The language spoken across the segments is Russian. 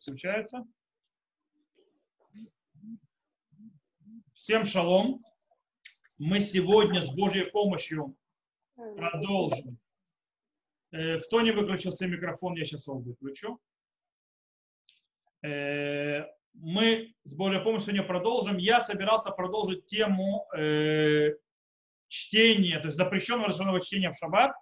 Включается. Всем шалом. Мы сегодня с Божьей помощью продолжим. Э, кто не выключил свой микрофон, я сейчас его выключу. Э, мы с Божьей помощью сегодня продолжим. Я собирался продолжить тему э, чтения, то есть запрещенного разрешенного чтения в шаббат.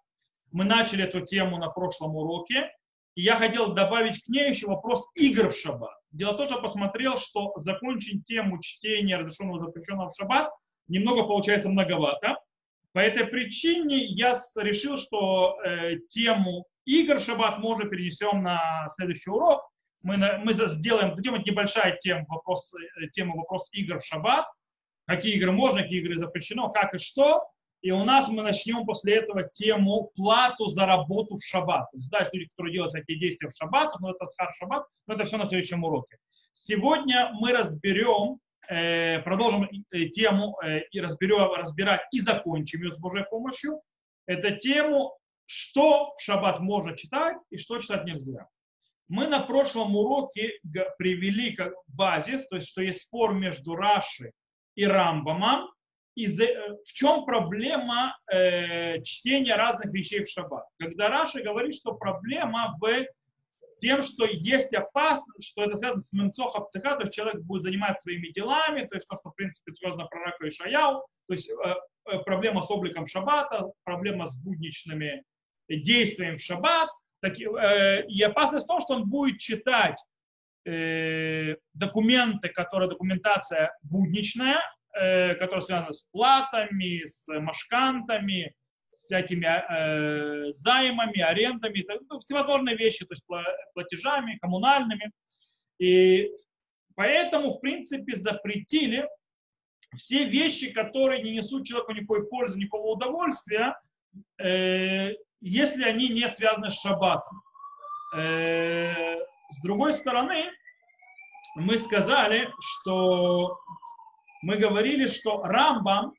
Мы начали эту тему на прошлом уроке. И я хотел добавить к ней еще вопрос игр в шаббат. Дело в том, что посмотрел, что закончить тему чтения разрешенного запрещенного в шаббат немного получается многовато. По этой причине я решил, что э, тему игр в шаббат мы уже перенесем на следующий урок. Мы, мы сделаем, дадим небольшая тема вопрос, э, тема вопрос игр в шаббат. Какие игры можно, какие игры запрещено, как и что. И у нас мы начнем после этого тему плату за работу в шаббат. То есть, да, люди, которые делают всякие действия в шаббат, но это схар шаббат, но это все на следующем уроке. Сегодня мы разберем, э, продолжим э, тему э, и разберем, разбирать и закончим ее с Божьей помощью. Это тему, что в шаббат можно читать и что читать нельзя. Мы на прошлом уроке привели как базис, то есть, что есть спор между Раши и Рамбамом, из, э, в чем проблема э, чтения разных вещей в шаббат? Когда Раша говорит, что проблема в тем, что есть опасность, что это связано с мемцохов цеха, то есть человек будет заниматься своими делами, то есть то, что, в принципе, связано пророка Ишаяу, то есть э, э, проблема с обликом шаббата, проблема с будничными действиями в шаббат, так, э, и опасность в том, что он будет читать э, документы, которые документация будничная, э, которые связаны с платами, с машкантами, с всякими э, займами, арендами, ну, всевозможные вещи, то есть платежами, коммунальными. И поэтому, в принципе, запретили все вещи, которые не несут человеку никакой пользы, никакого удовольствия, э, если они не связаны с шаббатом. Э, с другой стороны, мы сказали, что мы говорили, что Рамбам,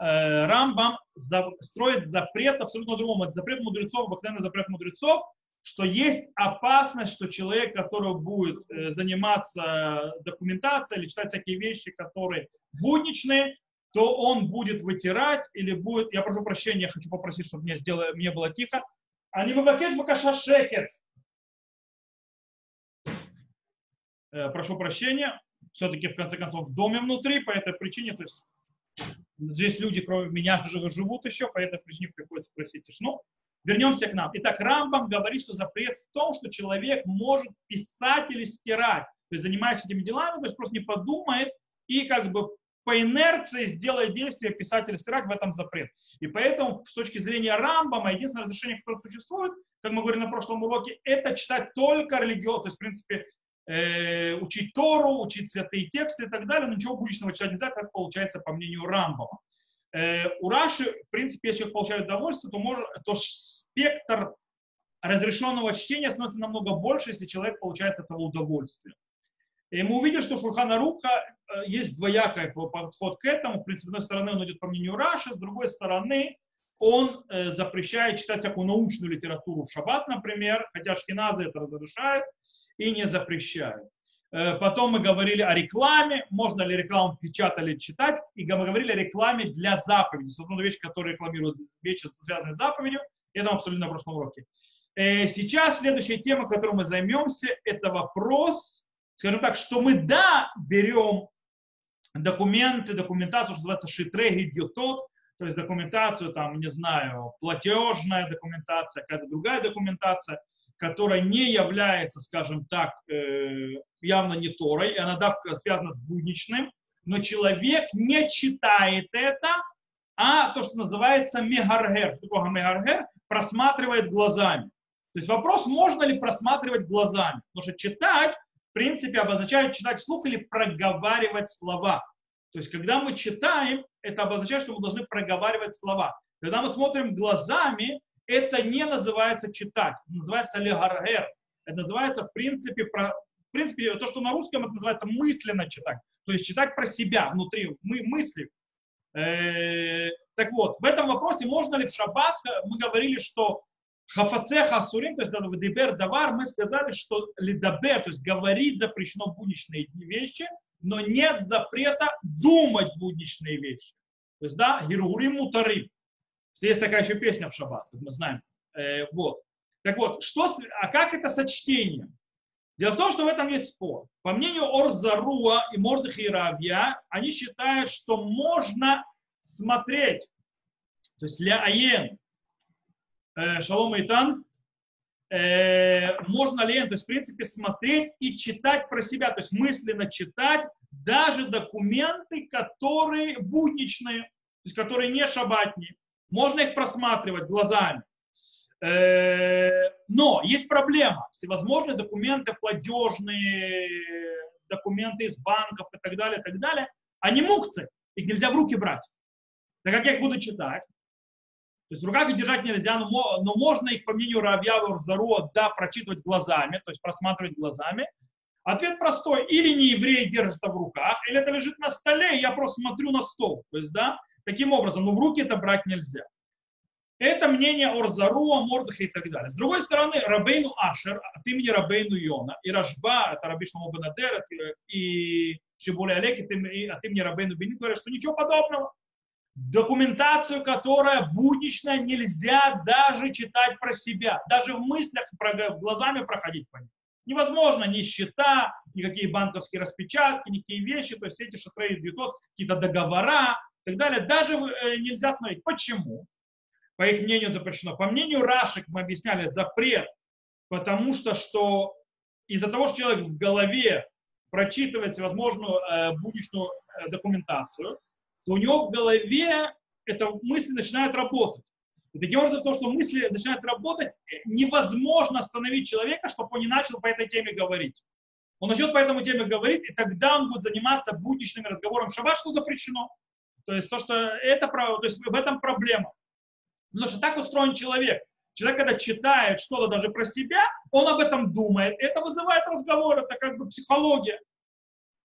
э, Рамбам за, строит запрет абсолютно другому. Это запрет мудрецов, обыкновенный запрет мудрецов, что есть опасность, что человек, который будет э, заниматься документацией или читать всякие вещи, которые будничные, то он будет вытирать или будет, я прошу прощения, я хочу попросить, чтобы мне, сделали, мне было тихо, а не выбакеш бакаша шекет. Э, прошу прощения, все-таки в конце концов в доме внутри, по этой причине, то есть здесь люди, кроме меня, живут еще, по этой причине приходится просить тишину. Вернемся к нам. Итак, Рамбам говорит, что запрет в том, что человек может писать или стирать, то есть занимаясь этими делами, то есть просто не подумает и как бы по инерции сделает действие писать или стирать, в этом запрет. И поэтому с точки зрения Рамбама единственное разрешение, которое существует, как мы говорили на прошлом уроке, это читать только религиозно, то есть в принципе э, учить Тору, учить святые тексты и так далее, но ничего будущего читать нельзя, как получается по мнению Рамбова. Э, у Раши, в принципе, если человек получает удовольствие, то, может, то спектр разрешенного чтения становится намного больше, если человек получает этого удовольствия. И мы увидели, что Шурхана Руха э, есть двоякий подход к этому. В принципе, с одной стороны, он идет по мнению Раши, с другой стороны, он э, запрещает читать всякую научную литературу в шаббат, например, хотя шкиназы это разрешают, и не запрещают. Э, потом мы говорили о рекламе, можно ли рекламу печатать или читать, и мы говорили о рекламе для заповеди. Одну вещь, которая рекламирует вещи, связанные с заповедью, это абсолютно на прошлом уроке. Э, сейчас следующая тема, которой мы займемся, это вопрос, скажем так, что мы, да, берем документы, документацию, что называется шитреги дьютот, то есть документацию, там, не знаю, платежная документация, какая-то другая документация – которая не является, скажем так, э, явно не Торой, она да, связана с будничным, но человек не читает это, а то, что называется мегаргер. Что такое мегаргер? Просматривает глазами. То есть вопрос, можно ли просматривать глазами. Потому что читать, в принципе, обозначает читать вслух или проговаривать слова. То есть, когда мы читаем, это обозначает, что мы должны проговаривать слова. Когда мы смотрим глазами, это не называется читать, называется легаргер. Это называется, в принципе, про, в принципе, то, что на русском это называется мысленно читать. То есть читать про себя внутри, мы, мысли. Э, так вот, в этом вопросе можно ли в шаббат, мы говорили, что Хафаце хасурим, то есть дебер давар, мы сказали, что лидабер, то есть говорить запрещено будничные вещи, но нет запрета думать будничные вещи. То есть, да, гиргурим мутарим. Есть такая еще песня в шаббат, как мы знаем. Э, вот. Так вот, что, а как это сочтение? Дело в том, что в этом есть спор. По мнению Орзаруа и Мордыха и Рабья, они считают, что можно смотреть, то есть ля аен, э, шалом и тан, э, можно ли, то есть в принципе смотреть и читать про себя, то есть мысленно читать даже документы, которые будничные, то есть которые не шабатни. Можно их просматривать глазами. Э, но есть проблема. Всевозможные документы, платежные, документы из банков и так далее, и так далее, они мукцы. Их нельзя в руки брать. Так как я их буду читать? То есть в руках их держать нельзя, но, но можно их, по мнению Равья Урзаруа, да, прочитывать глазами, то есть просматривать глазами. Ответ простой. Или не еврей держит это в руках, или это лежит на столе, и я просто смотрю на стол. То есть, да, таким образом, но в руки это брать нельзя. Это мнение Орзаруа, Мордыха и так далее. С другой стороны, Рабейну Ашер от имени Рабейну Йона и Рашба, это Раби Шломо Бенадер и Шибули Олег от имени Рабейну Бенин говорят, что ничего подобного. Документацию, которая будничная, нельзя даже читать про себя. Даже в мыслях, глазами проходить по ней. Невозможно ни счета, никакие банковские распечатки, никакие вещи, то есть эти шатры бьютот, какие-то договора и так далее. Даже э, нельзя смотреть. Почему? по их мнению, запрещено. По мнению Рашек мы объясняли запрет, потому что, что из-за того, что человек в голове прочитывает всевозможную э, будничную э, документацию, то у него в голове эта мысль начинает работать. И таким образом, то, что мысли начинают работать, невозможно остановить человека, чтобы он не начал по этой теме говорить. Он начнет по этому теме говорить, и тогда он будет заниматься будничными разговорами в шаббат, что запрещено. То есть то, что это, то есть в этом проблема. Потому что так устроен человек. Человек, когда читает что-то даже про себя, он об этом думает. Это вызывает разговор, это как бы психология.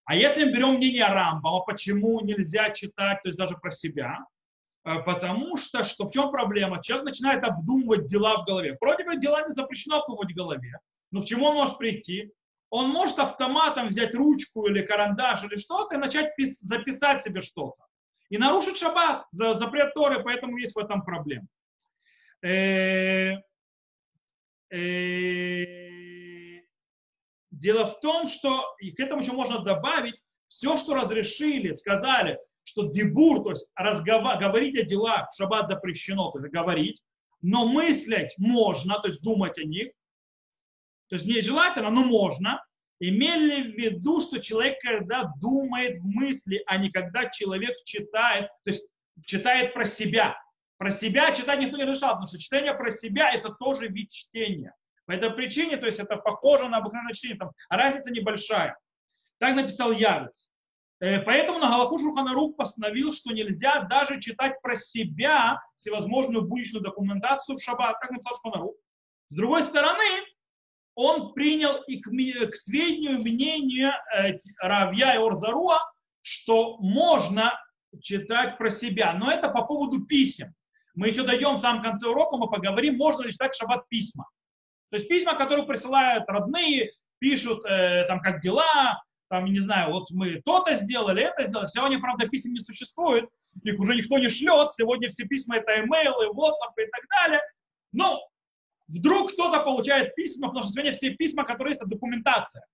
А если мы берем мнение Рамбама, почему нельзя читать, то есть даже про себя, э, потому что, что в чем проблема? Человек начинает обдумывать дела в голове. Вроде бы дела не запрещено обдумывать в голове, но к чему он может прийти? Он может автоматом взять ручку или карандаш или что-то и начать пис- записать себе что-то и нарушить шаббат, за запрет Торы, поэтому есть в этом проблема. Э, э, дело в том, что и к этому еще можно добавить, все, что разрешили, сказали, что дебур, то есть разговор, говорить о делах в шаббат запрещено, то есть говорить, но мыслить можно, то есть думать о них, то есть не желательно, но можно, Имели в виду, что человек, когда думает в мысли, а не когда человек читает, то есть читает про себя. Про себя читать никто не решал, но сочетание про себя это тоже вид чтения. По этой причине, то есть это похоже на обыкновенное чтение, там разница небольшая. Так написал Явец. Э, поэтому на Галаху Шурханарух постановил, что нельзя даже читать про себя всевозможную будничную документацию в шаббат, как написал Шурханарух. С другой стороны, он принял и к, к сведению мнение э, Равья и Орзаруа, что можно читать про себя. Но это по поводу писем. Мы еще дойдем в самом конце урока, мы поговорим, можно ли читать в шаббат письма. То есть письма, которые присылают родные, пишут, э, там, как дела, там, не знаю, вот мы то-то сделали, это сделали. Сегодня, правда, писем не существует, их уже никто не шлет, сегодня все письма это имейлы, WhatsApp и так далее. Но Вдруг кто-то получает письма, потому что сегодня все письма, которые есть, это документация.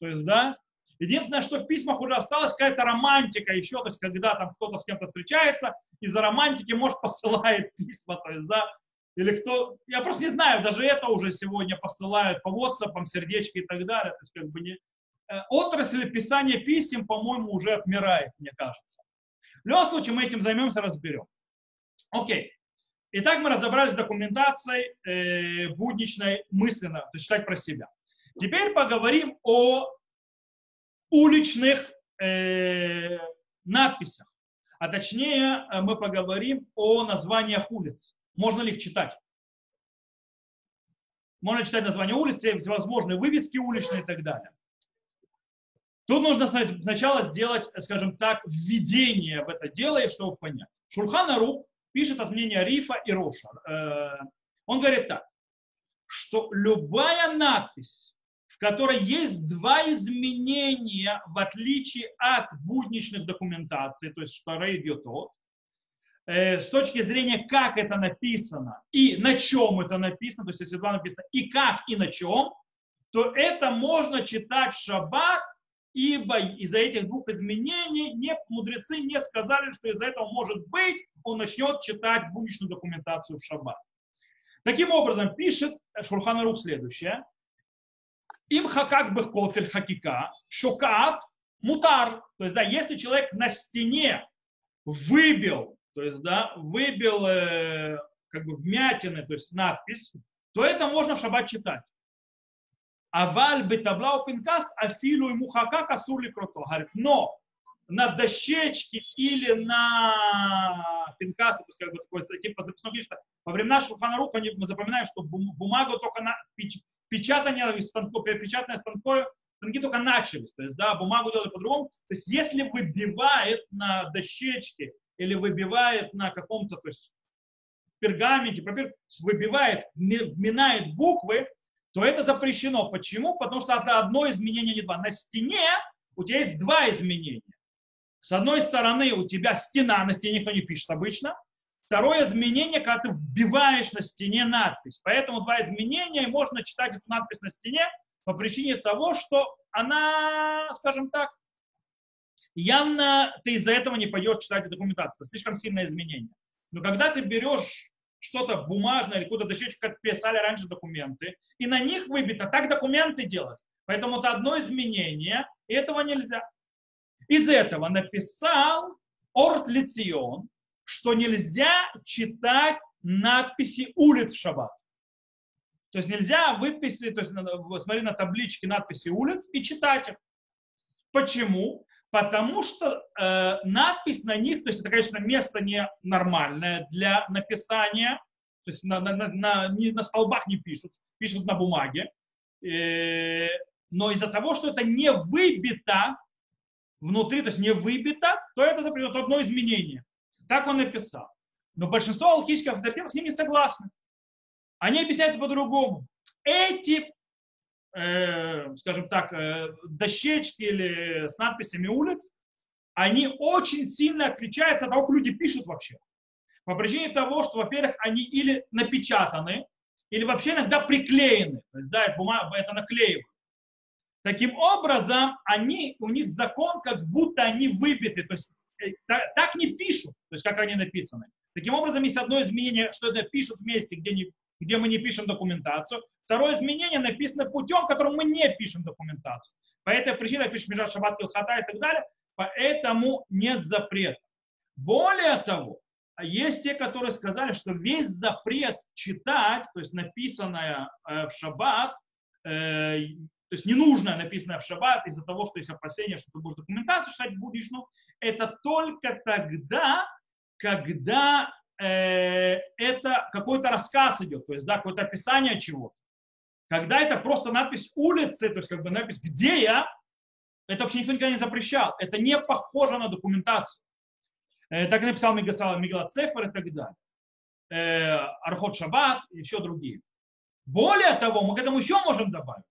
То есть, да, единственное, что в письмах уже осталась какая-то романтика еще, то есть, когда там кто-то с кем-то встречается, из-за романтики, может, посылает письма, то есть, да, или кто, я просто не знаю, даже это уже сегодня посылают по WhatsApp, сердечки и так далее, то есть, как бы не... Э, отрасль писания писем, по-моему, уже отмирает, мне кажется. В любом случае, мы этим займемся, разберем. Окей. Итак, мы разобрались с документацией э, будничной мысленно, то есть читать про себя. Теперь поговорим о уличных э, надписях. А точнее, э, мы поговорим о названиях улиц. Можно ли их читать? Можно читать названия улиц, всевозможные вывески уличные и так далее. Тут нужно сначала сделать, скажем так, введение в это дело, чтобы понять. Шурхан Арух пишет от мнения Рифа и Роша. Э, он говорит так. что любая надпись, в которой есть два изменения, в отличие от будничных документаций, то есть штары идет от, э, с точки зрения, как это написано и на чем это написано, то есть если два написано и как и на чем, то это можно читать в шаббат, ибо из-за этих двух изменений не, мудрецы не сказали, что из-за этого может быть, он начнет читать будничную документацию в шаббат. Таким образом, пишет Шурханарух следующее. Им хакак бы котель хакика, шокат, мутар. То есть, да, если человек на стене выбил, то есть, да, выбил э, как бы вмятины, то есть надпись, то это можно в шаббат читать. Аваль бетабла пинкас афилу ему хака касули крото. Но на дощечке или на пинкасы, то есть как бы такой, типа записной книжки, во времена Шуханаруха мы запоминаем, что бумагу только на печатание станков, печатное станков, станки только начались, то есть, да, бумагу делали по-другому. То есть, если выбивает на дощечке или выбивает на каком-то, то есть, пергаменте, папир, выбивает, вминает буквы, то это запрещено. Почему? Потому что это одно изменение, не два. На стене у тебя есть два изменения. С одной стороны, у тебя стена, на стене никто не пишет обычно. Второе изменение, когда ты вбиваешь на стене надпись. Поэтому два изменения, и можно читать эту надпись на стене по причине того, что она, скажем так, явно ты из-за этого не пойдешь читать документацию. Это слишком сильное изменение. Но когда ты берешь что-то бумажное или какую-то дощечку, как писали раньше документы, и на них выбито, так документы делать. Поэтому это одно изменение, и этого нельзя. Из этого написал Орт Лицион, что нельзя читать надписи улиц в шаббат. То есть нельзя выписать, то есть смотри на таблички надписи улиц и читать их. Почему? Потому что э, надпись на них, то есть это, конечно, место не нормальное для написания, то есть на, на, на, не, на столбах не пишут, пишут на бумаге. Э, но из-за того, что это не выбито, внутри, то есть не выбито, то это запрещено, одно изменение. Так он написал. Но большинство алхимических авторитетов с ним не согласны. Они объясняют по-другому. Эти, скажем так, э, дощечки или с надписями улиц, они очень сильно отличаются от того, как люди пишут вообще. По причине того, что, во-первых, они или напечатаны, или вообще иногда приклеены. То есть, да, это, бумага, это наклеивают. Таким образом, они, у них закон, как будто они выбиты, то есть э, так не пишут, то есть как они написаны. Таким образом, есть одно изменение, что это пишут вместе, где, не, где мы не пишем документацию. Второе изменение написано путем, которым мы не пишем документацию. По этой причине пишем Межа Шаббат Килхата и так далее, поэтому нет запрета. Более того, есть те, которые сказали, что весь запрет читать, то есть написанное э, в шаббат, э, то есть ненужное, написанное в шаббат, из-за того, что есть опасение, что ты будешь документацию читать будешь, ну, это только тогда, когда э, это какой-то рассказ идет, то есть да, какое-то описание чего-то. Когда это просто надпись улицы, то есть как бы надпись «Где я?», это вообще никто никогда не запрещал. Это не похоже на документацию. Э, так написал Мигла Цефер и так далее. Э, Архот Шаббат и еще другие. Более того, мы к этому еще можем добавить.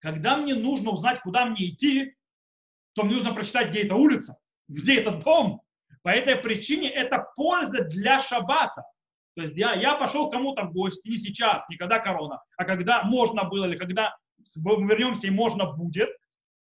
Когда мне нужно узнать, куда мне идти, то мне нужно прочитать, где эта улица, где этот дом. По этой причине это польза для шаббата. То есть я, я пошел кому-то в гости, не сейчас, не когда корона, а когда можно было, или когда мы вернемся и можно будет,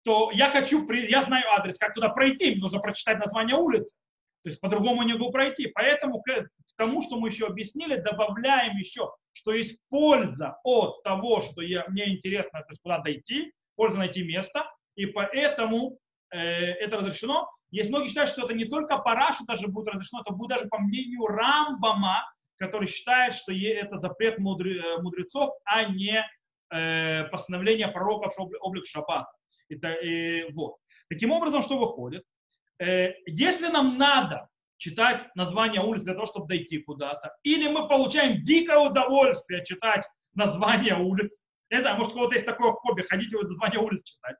то я хочу, я знаю адрес, как туда пройти, мне нужно прочитать название улицы. То есть по-другому не могу пройти. Поэтому к тому, что мы еще объяснили, добавляем еще что есть польза от того, что я, мне интересно, то есть куда дойти, польза найти место, и поэтому э, это разрешено. Есть многие считают, что это не только параша даже будет разрешено, это будет даже по мнению Рамбама, который считает, что это запрет э, мудрецов, а не э, постановление пророков облик шаббата. Это, вот. Таким образом, что выходит? Э, если нам надо читать название улиц для того, чтобы дойти куда-то. Или мы получаем дикое удовольствие читать название улиц. Я не знаю, может, у кого-то есть такое хобби, ходить вот название улиц читать.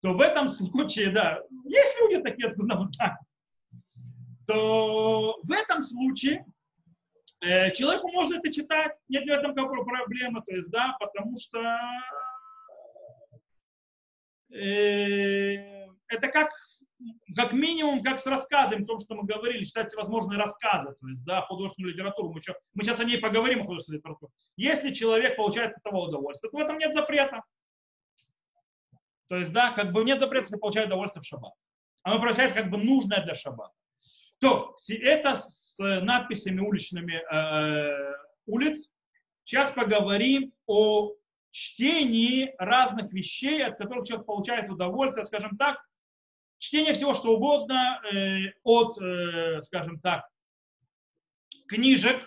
То в этом случае, да, есть люди такие, откуда мы знаем, то в этом случае человеку можно это читать, нет в этом какой проблемы, то есть, да, потому что э, это как, как минимум, как с рассказами, том, что мы говорили, читать всевозможные рассказы, то есть, да, художественную литературу. Мы, еще, мы сейчас о ней поговорим, о художественной литературе. Если человек получает от этого удовольствие, то в этом нет запрета. То есть, да, как бы нет запрета, если получает удовольствие в шаббат. Оно превращается как бы нужное для шаббата. То, это с надписями уличными э, улиц. Сейчас поговорим о чтении разных вещей, от которых человек получает удовольствие, скажем так, чтение всего, что угодно, э, от, э, скажем так, книжек,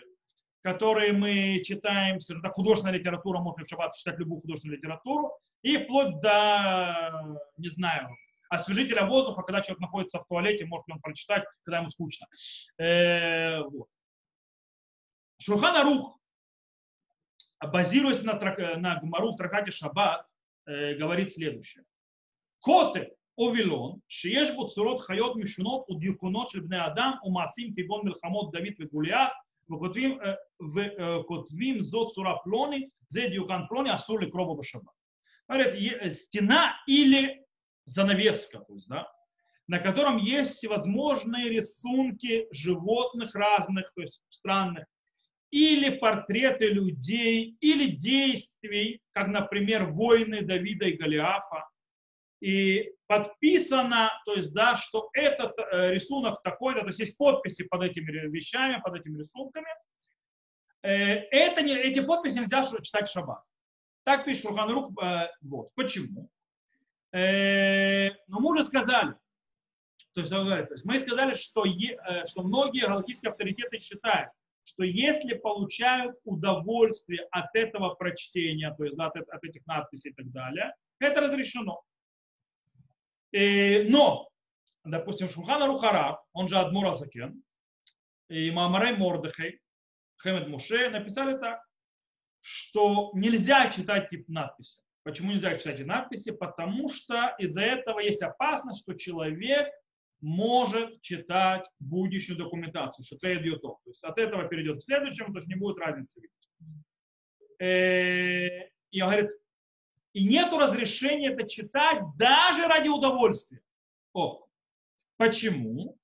которые мы читаем, скажем так, художественная литература, можно в шаббат читать любую художественную литературу, и вплоть до, не знаю, освежителя воздуха, когда человек находится в туалете, может ли он прочитать, когда ему скучно. Э, вот. Шурхан рух, базируясь на, на Гмару в трактате Шаббат, э, говорит следующее. Коты Овилон, Шиеш Буцурот Хайот Мишунот, Удюкунот Шельбне Адам, Умасим Фигон мельхамот Давид Вегулиат, Котвим Зот Сураплони, Зедиукан Плони, Асур а Ликроба Башаба. Говорит, э, стена или занавеска, то есть, да, на котором есть всевозможные рисунки животных разных, то есть странных, или портреты людей, или действий, как, например, войны Давида и Голиафа. И подписано, то есть, да, что этот э, рисунок такой-то, то есть есть подписи под этими вещами, под этими рисунками. Э, это не, эти подписи нельзя читать в шаббат. Так пишет Шурханрух. Э, вот. Почему? Э, но мы уже сказали, то есть, то есть мы сказали, что, э, что многие галактические авторитеты считают, что если получают удовольствие от этого прочтения, то есть от, от этих надписей и так далее, это разрешено. И, э, но, допустим, Шухана Рухара, он же Адмура Закен, и Мамарай Мордыхай, Хемед Муше написали так, что нельзя читать тип надписи. Почему нельзя читать эти надписи? Потому что из-за этого есть опасность, что человек может читать будущую документацию, что это идет То есть от этого перейдет к следующему, то есть не будет разницы видеть. Э, и он говорит, и нету разрешения это читать даже ради удовольствия. О, почему?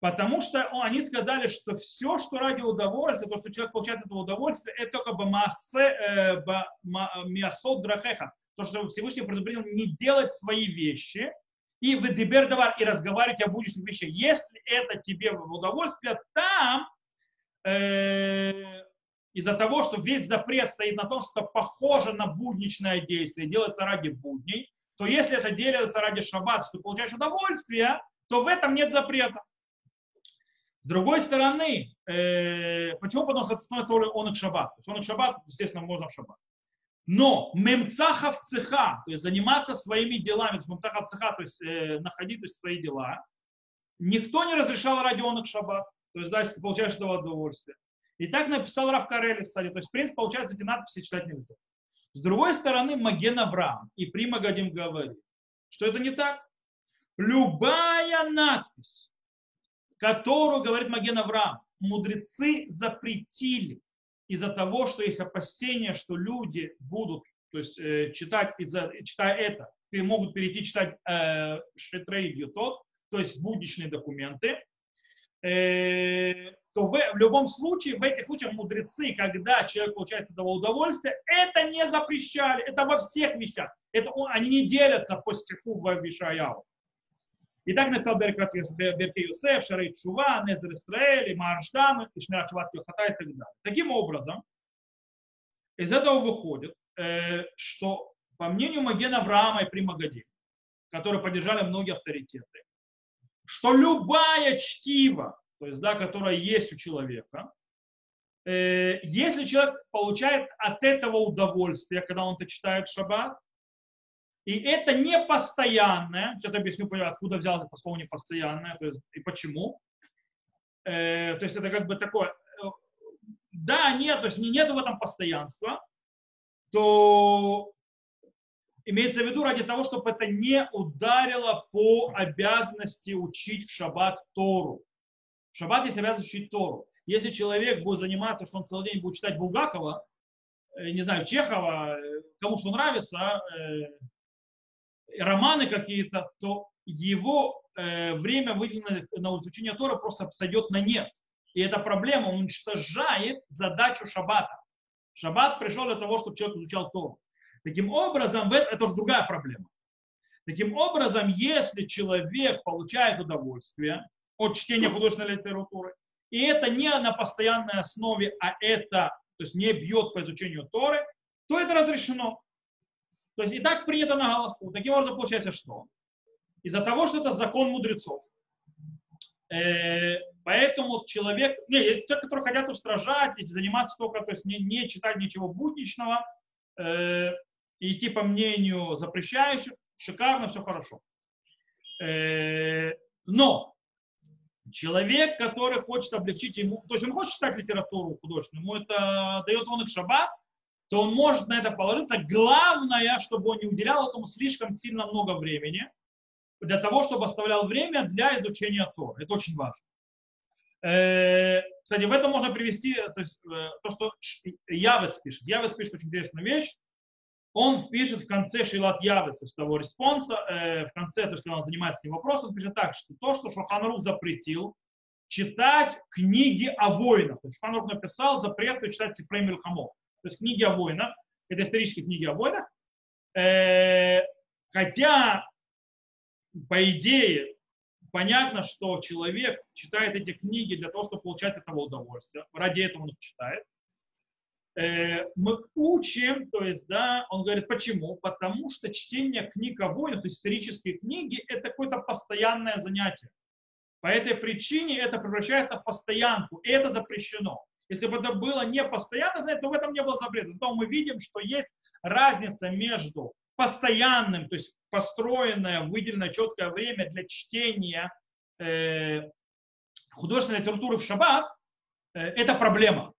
Потому что они сказали, что все, что ради удовольствия, то, что человек получает от этого удовольствие, это только бамасе, э, миасот драхеха. То, что Всевышний предупредил не делать свои вещи, и в давар и разговаривать о будущих вещах. Если это тебе в удовольствие, там э, из-за того, что весь запрет стоит на том, что похоже на будничное действие, делается ради будней, то если это делается ради шаббата, что получаешь удовольствие, то в этом нет запрета. С другой стороны, э, почему? Это становится он их шаббат. То есть он их шаббат, естественно, можно в шаббат. Но мемцахав цеха, то есть заниматься своими делами, то есть мемцахав цеха, то есть э, находить то есть, свои дела, никто не разрешал ради он их шаббат. То есть, да, если ты получаешь этого удовольствие. И так написал Рав Карели, кстати. То есть, в принципе, получается, эти надписи читать нельзя. С другой стороны, Маген Авраам и Прима Гадим говорит, что это не так. Любая надпись, которую, говорит Маген Авраам, мудрецы запретили из-за того, что есть опасения, что люди будут то есть, э, читать, из-за, читая это, могут перейти читать э, шетрей дьютот, то есть будничные документы, э, то в, в любом случае, в этих случаях мудрецы, когда человек получает от этого удовольствие, это не запрещали, это во всех вещах. Это, они не делятся по стиху в Вишаяу. И так написал Берке Юсеф, Шарей Чува, Незер Исраэль, Марштам, Ишмират Шават Йохата и так далее. Таким образом, из этого выходит, что по мнению Маген Авраама и Примагади, которые поддержали многие авторитеты, что любая чтива, то есть, да, которая есть у человека, э, если человек получает от этого удовольствие, когда он это читает в шаббат, и это не постоянное, сейчас объясню, откуда взял это слово непостоянное, то есть, и почему. Э, то есть это как бы такое, э, да, нет, то есть не, нет в этом постоянства, то имеется в виду ради того, чтобы это не ударило по обязанности учить в шаббат Тору. В шаббат есть обязанность учить Тору. Если человек будет заниматься, что он целый день будет читать Булгакова, э, не знаю, Чехова, э, кому что нравится, а, романы какие-то, то его время, выделенное на изучение Тора, просто сойдет на нет. И эта проблема, уничтожает задачу шаббата. Шаббат пришел для того, чтобы человек изучал Тору. Таким образом, это уже другая проблема. Таким образом, если человек получает удовольствие от чтения художественной литературы, и это не на постоянной основе, а это то есть не бьет по изучению Торы, то это разрешено. То есть и так принято на Галаху. Таким образом, получается что? Из-за того, что это закон мудрецов. Э, поэтому человек, не, есть те, которые хотят устражать заниматься только, то есть не, не читать ничего будничного, э, идти по мнению запрещающих, шикарно, все хорошо. Э, но человек, который хочет облегчить ему, то есть он хочет читать литературу художественную, ему это дает он их шаббат, то он может на это положиться. Главное, чтобы он не уделял этому слишком сильно много времени, для того, чтобы оставлял время для изучения Тора. Это очень важно. Э, кстати, в этом можно привести то, есть, э, то что Явец пишет. Явец пишет очень интересную вещь он пишет в конце שאילת יעב"ץ, с того респонса, э, в конце, то есть, когда он занимается этим вопросом, он пишет так, что то, что Шулхан Арух запретил, читать книги о войнах. То есть Шулхан Арух написал запрет читать ספרי מלחמות. То есть книги о войнах, это исторические книги о войнах. Э, хотя, по идее, понятно, что человек читает эти книги для того, чтобы получать от этого удовольствие. Ради этого он их читает. Э, мы учим, то есть, да, он говорит, почему? Потому что чтение книг о войнах, то есть исторические книги, это какое-то постоянное занятие. По этой причине это превращается в постоянку, и это запрещено. Если бы это было не постоянно занятие, то в этом не было запрета. Зато мы видим, что есть разница между постоянным, то есть построенное, выделенное четкое время для чтения э, художественной литературы в шаббат, э, это проблема.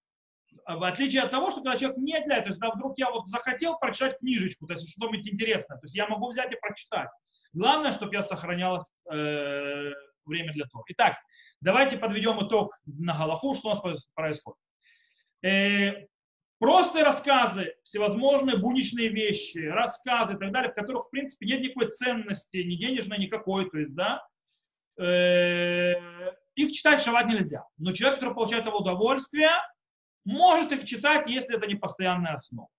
А в отличие от того, что когда человек не для, то есть когда вдруг я вот захотел прочитать книжечку, то есть что-нибудь интересное, то есть я могу взять и прочитать. Главное, чтобы я сохранял э, время для того. Итак, давайте подведем итог на Галаху, что у нас происходит. Э, простые рассказы, всевозможные будничные вещи, рассказы и так далее, в которых, в принципе, нет никакой ценности, ни денежной, никакой, то есть, да, э, их читать шавать нельзя. Но человек, который получает это удовольствие, может их читать, если это не постоянная основа.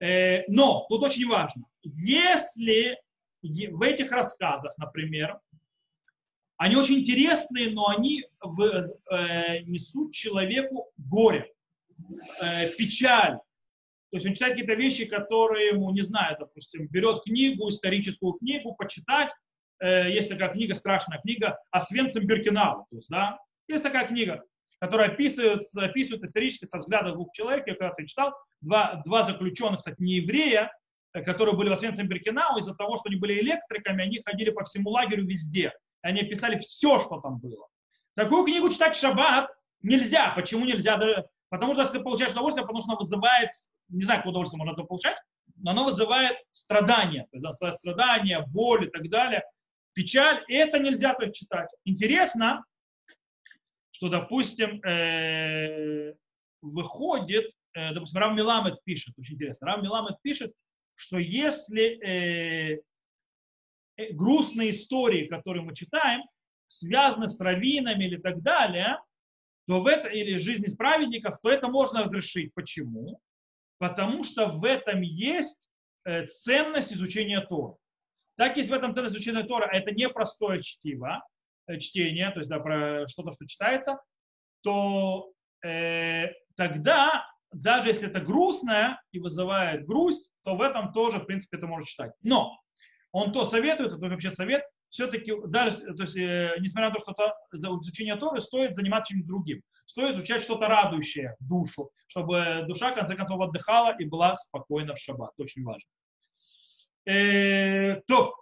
Э, но тут очень важно, если в этих рассказах, например, они очень интересные, но они э, несут человеку горе, э, печаль. То есть он читает какие-то вещи, которые ему, не знаю, допустим, берет книгу, историческую книгу, почитать. Есть такая книга, страшная книга о Свенцем Биркинау. То есть, да, есть такая книга которые описываются, описывают исторически со взгляда двух человек. Я когда-то читал, два, два заключенных, кстати, не еврея, э, которые были в Освенцим Беркинау, из-за того, что они были электриками, они ходили по всему лагерю везде. Они описали все, что там было. Такую книгу читать в шаббат нельзя. Почему нельзя? Потому что если ты получаешь удовольствие, потому что она вызывает, не знаю, какое удовольствие можно это получать, но оно вызывает страдания, то есть страдания, боль и так далее, печаль, и это нельзя то есть, читать. Интересно, что, допустим, э, выходит, э, допустим, Рав Миламет пишет, очень интересно, Рав Миламет пишет, что если э, грустные истории, которые мы читаем, связаны с раввинами или так далее, то в это, или жизнь праведников, то это можно разрешить. Почему? Потому что в этом есть э, ценность изучения Тора. Так есть в этом ценность изучения Тора, а это не простое чтиво, Э, чтения, то есть да, про что-то, что читается, то э, тогда, даже если это грустное и вызывает грусть, то в этом тоже, в принципе, это можно читать. Но он то советует, это вообще совет, все-таки, даже, то есть, э, несмотря на то, что это, за изучение Торы, стоит заниматься чем-то другим. Стоит изучать что-то радующее душу, чтобы душа, в конце концов, отдыхала и была спокойна в шаббат. Это очень важно. Э, то,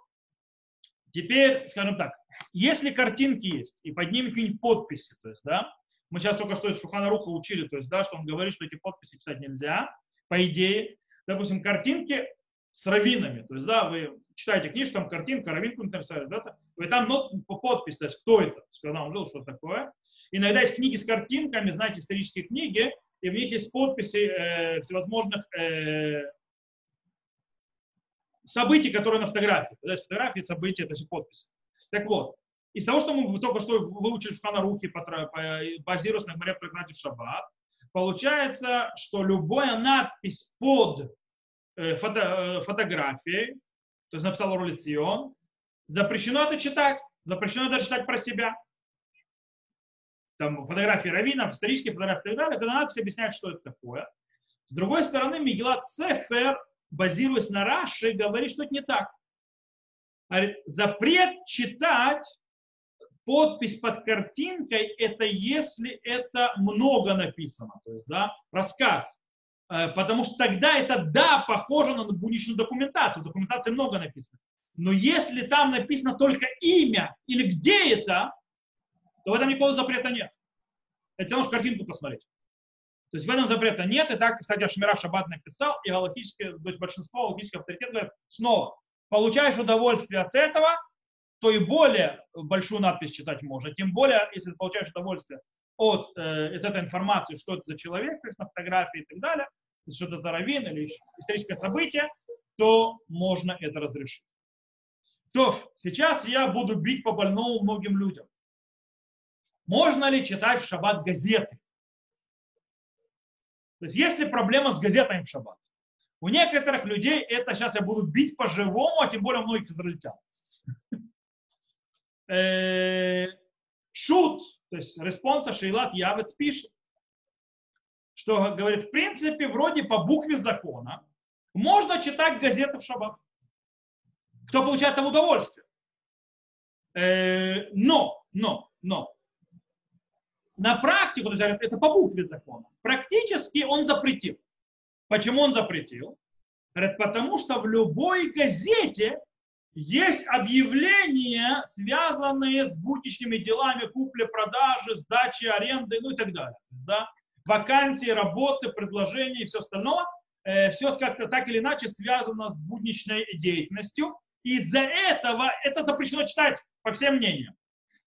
теперь, скажем так, если картинки есть, и под ними какие-нибудь подписи, то есть, да, мы сейчас только что из Шухана Руха учили, то есть, да, что он говорит, что эти подписи читать нельзя, по идее, допустим, картинки с раввинами, то есть, да, вы читаете книжку, там картинка, равинку нарисовали, да, и там ну, подпись, то есть кто это, когда он жил, что такое. Иногда есть книги с картинками, знаете, исторические книги, и в них есть подписи э, всевозможных э, событий, которые на фотографии. То есть фотографии, события, то есть подписи. Так вот, из того, что мы только что выучили в Шханарухе, базируясь на говоря в трактате Шаббат, получается, что любая надпись под э, фото, э, фотографией, то есть написал Ролицион, запрещено это читать, запрещено это читать про себя. Там фотографии раввинов, исторические фотографии и так далее, когда надпись объясняет, что это такое. С другой стороны, Мигелат Сефер, базируясь на Раши, говорит, что это не так. Запрет читать подпись под картинкой это если это много написано, то есть да, рассказ. Э, потому что тогда это да, похоже на будничную документацию. В документации много написано. Но если там написано только имя или где это, то в этом никакого запрета нет. Это нужно картинку посмотреть. То есть в этом запрета нет. И так, кстати, Ашмира Шаббат написал, и галактические, то есть большинство галактических авторитетов говорят, снова, получаешь удовольствие от этого, то и более большую надпись читать можно. Тем более, если получаешь удовольствие от, э, от этой информации, что это за человек, то есть на фотографии и так далее, что это за раввин или историческое событие, то можно это разрешить. То сейчас я буду бить по больному многим людям. Можно ли читать в шаббат газеты? То есть есть ли проблема с газетами в шаббат? У некоторых людей это сейчас я буду бить по-живому, а тем более у многих израильтян. Э, שו"ת, то есть респонса שאילת יעב"ץ пишет, что говорит, в принципе, вроде по букве закона можно читать газеты в шаббат. Кто получает там удовольствие. Э, но, но, но, на практику, то это по букве закона, практически он запретил. Почему он запретил? Говорит, потому что в любой газете есть объявления, связанные с будничными делами купли-продажи, сдачи, аренды, ну и так далее. Да? Вакансии, работы, предложения и все остальное. Э, все как-то так или иначе связано с будничной деятельностью. И из-за этого это запрещено читать по всем мнениям.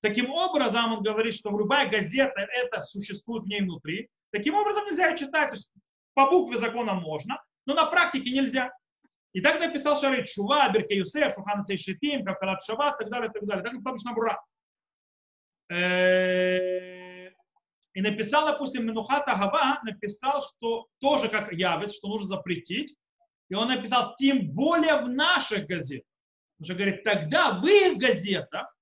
Таким образом, он говорит, что любая газета это существует в ней внутри. Таким образом нельзя читать. То есть по букве закона можно, но на практике нельзя. И так написал Шарит Шува, Берке Юсеф, Шухан Шитим, Кавкалат Шабат, и так далее, так далее. Так написал Бушнабура. Э, и написал, допустим, Менухата Гава, написал, что тоже как Явец, что нужно запретить. И он написал, тем более в наших газетах. Он же говорит, тогда в их газетах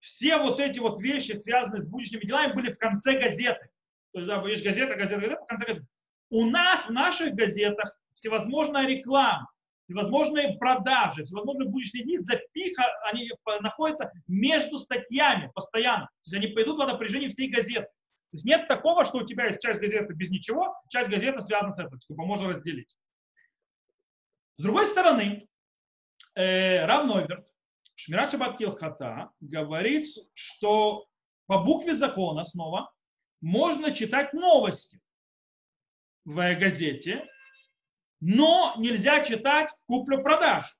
все вот эти вот вещи, связанные с будущими делами, были в конце газеты. То есть, да, есть газета, газета, газета, в конце газеты. У нас в наших газетах всевозможная реклама, всевозможные продажи, всевозможные будущие дни, запиха, они находятся между статьями постоянно. То есть они пойдут на напряжение всей газеты. То есть нет такого, что у тебя есть часть газеты без ничего, часть газеты связана с этим. Типа можно разделить. С другой стороны, э, Рав Нойверт, Шмират Шабат Килхата, говорит, что по букве закона снова можно читать новости в газете, но нельзя читать куплю-продаж.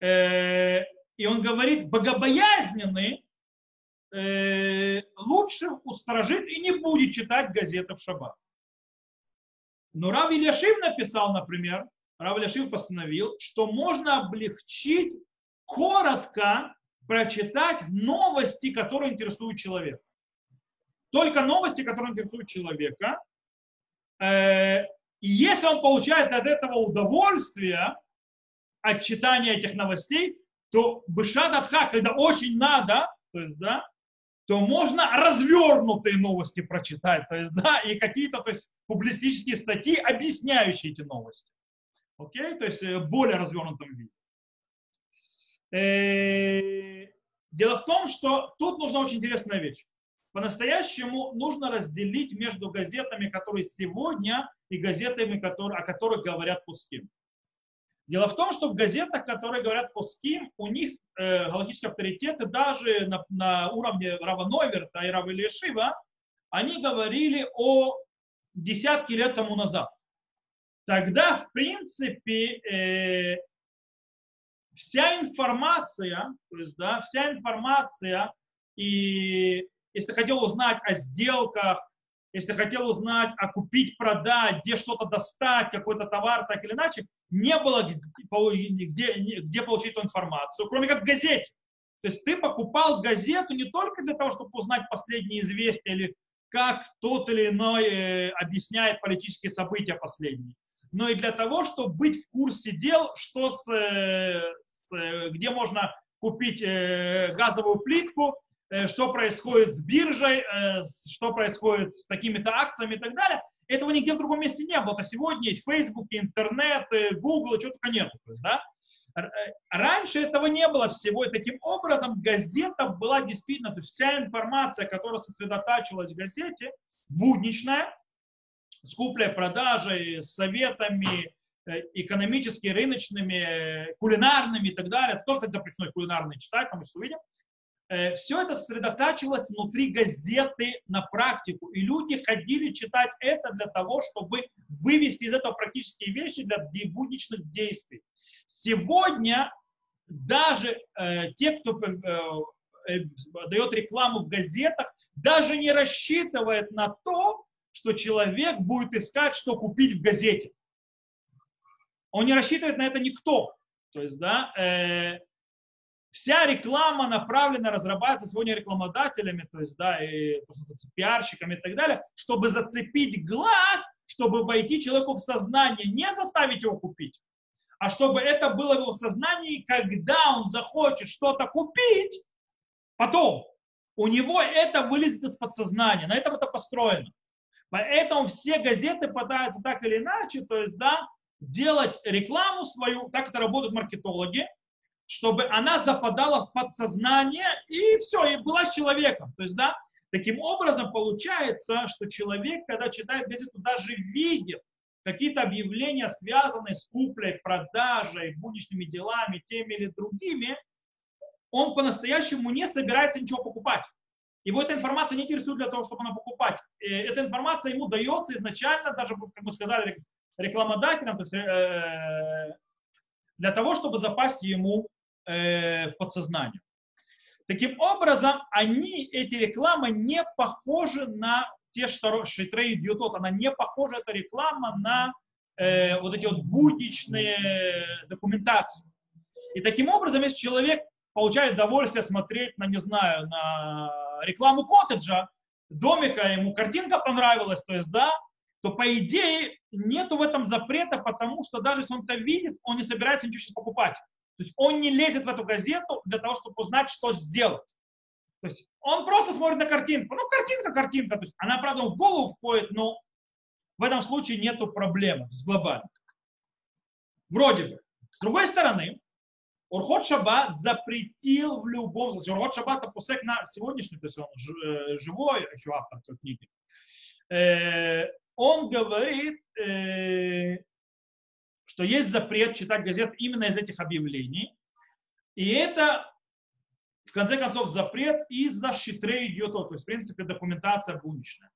Э, и он говорит, богобоязненный э, лучше устражит и не будет читать газеты в шаббат. Но Рав Ильяшив написал, например, Рав Ильяшив постановил, что можно облегчить коротко прочитать новости, которые интересуют человека. Только новости, которые интересуют человека. И если он получает от этого удовольствие, от читания этих новостей, то бышат когда очень надо, то есть, да, то можно развернутые новости прочитать, то есть, да, и какие-то, то есть, публистические статьи, объясняющие эти новости. Окей, то есть, э, более развернутом виде. Э, дело в том, что тут нужна очень интересная вещь. По-настоящему нужно разделить между газетами, которые сегодня, и газетами, которые, о которых говорят пуским. Дело в том, что в газетах, которые говорят пуским, у них э, галактические авторитеты даже на, на уровне Рава Нойверта и Рава Ильяшива, они говорили о десятки лет тому назад. Тогда, в принципе, э, вся информация, то есть, да, вся информация, и если хотел узнать о сделках, если хотел узнать, а купить, продать, где что-то достать, какой-то товар, так или иначе, не было где, где получить эту информацию, кроме как в газете. То есть ты покупал газету не только для того, чтобы узнать последние известия или как тот или иной э, объясняет политические события последние, но и для того, чтобы быть в курсе дел, что с, э, с, э, где можно купить газовую плитку, что происходит с биржей, что происходит с такими-то акциями и так далее. Этого нигде в другом месте не было. А сегодня есть Facebook, интернет, Google, чего только нет. То есть, да? Раньше этого не было всего, и таким образом газета была действительно, то есть вся информация, которая сосредотачивалась в газете, будничная, с куплей, продажей, с советами, э, экономическими, рыночными, кулинарными и так далее. Тоже, кстати, запрещено кулинарные читать, потому что увидим. Э, Все это сосредотачивалось внутри газеты на практику. И люди ходили читать это для того, чтобы вывести из этого практические вещи для будничных действий. Сегодня даже э, те, кто э, э, дает рекламу в газетах, даже не рассчитывает на то, что человек будет искать, что купить в газете. Он не рассчитывает на это никто. То есть, да, э, вся реклама направлена, разрабатывается сегодня рекламодателями, то есть, да, и пиарщиками и так далее, чтобы зацепить глаз, чтобы войти человеку в сознание, не заставить его купить, а чтобы это было в его сознании, когда он захочет что-то купить, потом у него это вылезет из подсознания, на этом это построено. Поэтому все газеты пытаются так или иначе, то есть, да, делать рекламу свою, так это работают маркетологи, чтобы она западала в подсознание и все, и была с человеком. То есть, да, таким образом получается, что человек, когда читает газету, даже видит, какие-то объявления, связанные с куплей, продажей, будничными делами, теми или другими, он по-настоящему не собирается ничего покупать. Его эта информация не интересует для того, чтобы она покупать. И эта информация ему дается изначально, даже, как мы сказали, рекламодателям, то есть, э, для того, чтобы запасть ему э, в подсознание. Таким образом, они, эти рекламы не похожи на те, что Шитрей Дьютот, она не похожа, эта реклама, на э, вот эти вот будничные документации. И таким образом, если человек получает удовольствие смотреть на, не знаю, на рекламу коттеджа, домика, ему картинка понравилась, то есть, да, то по идее нету в этом запрета, потому что даже если он это видит, он не собирается ничего сейчас покупать. То есть он не лезет в эту газету для того, чтобы узнать, что сделать. То есть он просто смотрит на картинку. Ну, картинка, картинка. То есть она, правда, в голову входит, но в этом случае нету проблемы с глобально. Вроде бы. С другой стороны, Урхот Шаббат запретил в любом случае. Урхот Шаббат это пусек на сегодняшний, то есть он э, живой, еще автор той книги. Э, он говорит, э, что есть запрет читать газет именно из этих объявлений. И это в конце концов, запрет из-за щитрей идет, то есть, в принципе, документация будничная.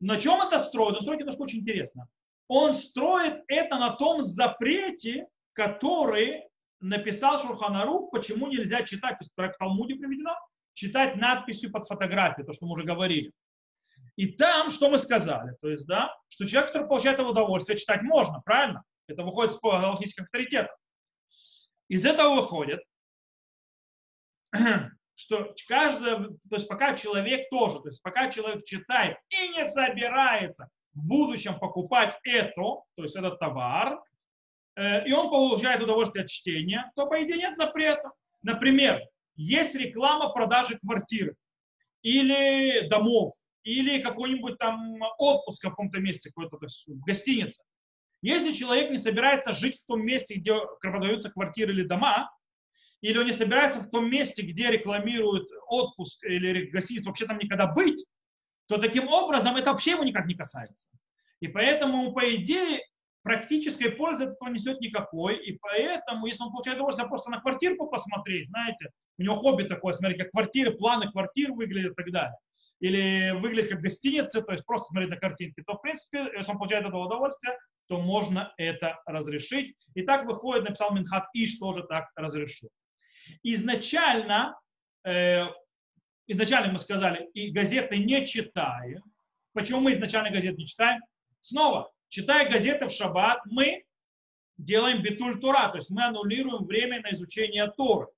На чем это строит? Он строит немножко очень интересно. Он строит это на том запрете, который написал Шурханарух, почему нельзя читать, то есть в Талмуде приведено, читать надписью под фотографией, то, что мы уже говорили. И там, что мы сказали, то есть, да, что человек, который получает удовольствие, читать можно, правильно? Это выходит с галактических авторитетов. Из этого выходит, что каждое, то есть пока человек тоже, то есть пока человек читает и не собирается в будущем покупать это, то есть этот товар, э, и он получает удовольствие от чтения, то по идее нет запрета. Например, есть реклама продажи квартир или домов, или какой-нибудь там отпуск в каком-то месте, какой-то, в. Если человек не собирается жить в том месте, где продаются квартиры или дома, или он не собирается в том месте, где рекламируют отпуск или гостиницу, вообще там никогда быть, то таким образом это вообще его никак не касается. И поэтому, по идее, практической пользы этого несет никакой. И поэтому, если он получает удовольствие просто на квартирку посмотреть, знаете, у него хобби такое, смотреть, как квартиры, планы квартир выглядят и так далее, или выглядит как гостиница, то есть просто смотреть на картинки, то, в принципе, если он получает этого удовольствия, то можно это разрешить. И так выходит, написал Минхат Иш, тоже так разрешил. Изначально, э, изначально мы сказали, и газеты не читаем. Почему мы изначально газеты не читаем? Снова, читая газеты в шаббат, мы делаем битуль Тора, то есть мы аннулируем время на изучение Торы.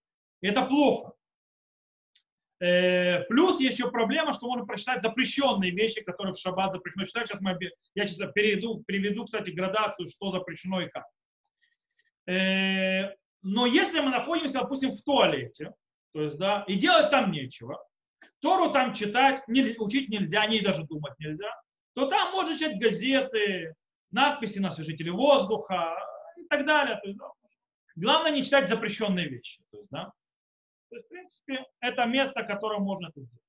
Это плохо. Э, плюс еще проблема, что можно прочитать запрещенные вещи, которые в шаббат запрещено читать. Сейчас мы, я сейчас перейду, приведу, кстати, градацию, что запрещено и как. Э, но если мы находимся, допустим, в туалете, то есть, да, и делать там нечего, Тору там читать, учить нельзя, о ней даже думать нельзя, то там можно читать газеты, надписи на освежителе воздуха и так далее. То есть, да, главное не читать запрещенные вещи. То есть, да. То есть, в принципе, это место, которое можно это сделать.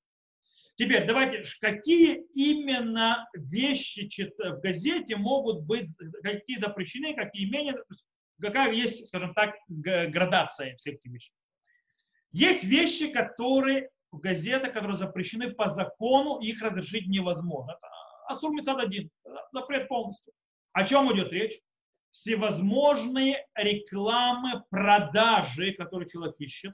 Теперь давайте, какие именно вещи в газете могут быть, какие запрещены, какие менее, какая есть, скажем так, градация всех этих вещей. Есть вещи, которые в газетах, которые запрещены по закону, их разрешить невозможно. Это Асур один, запрет полностью. О чем идет речь? Всевозможные рекламы, продажи, которые человек ищет,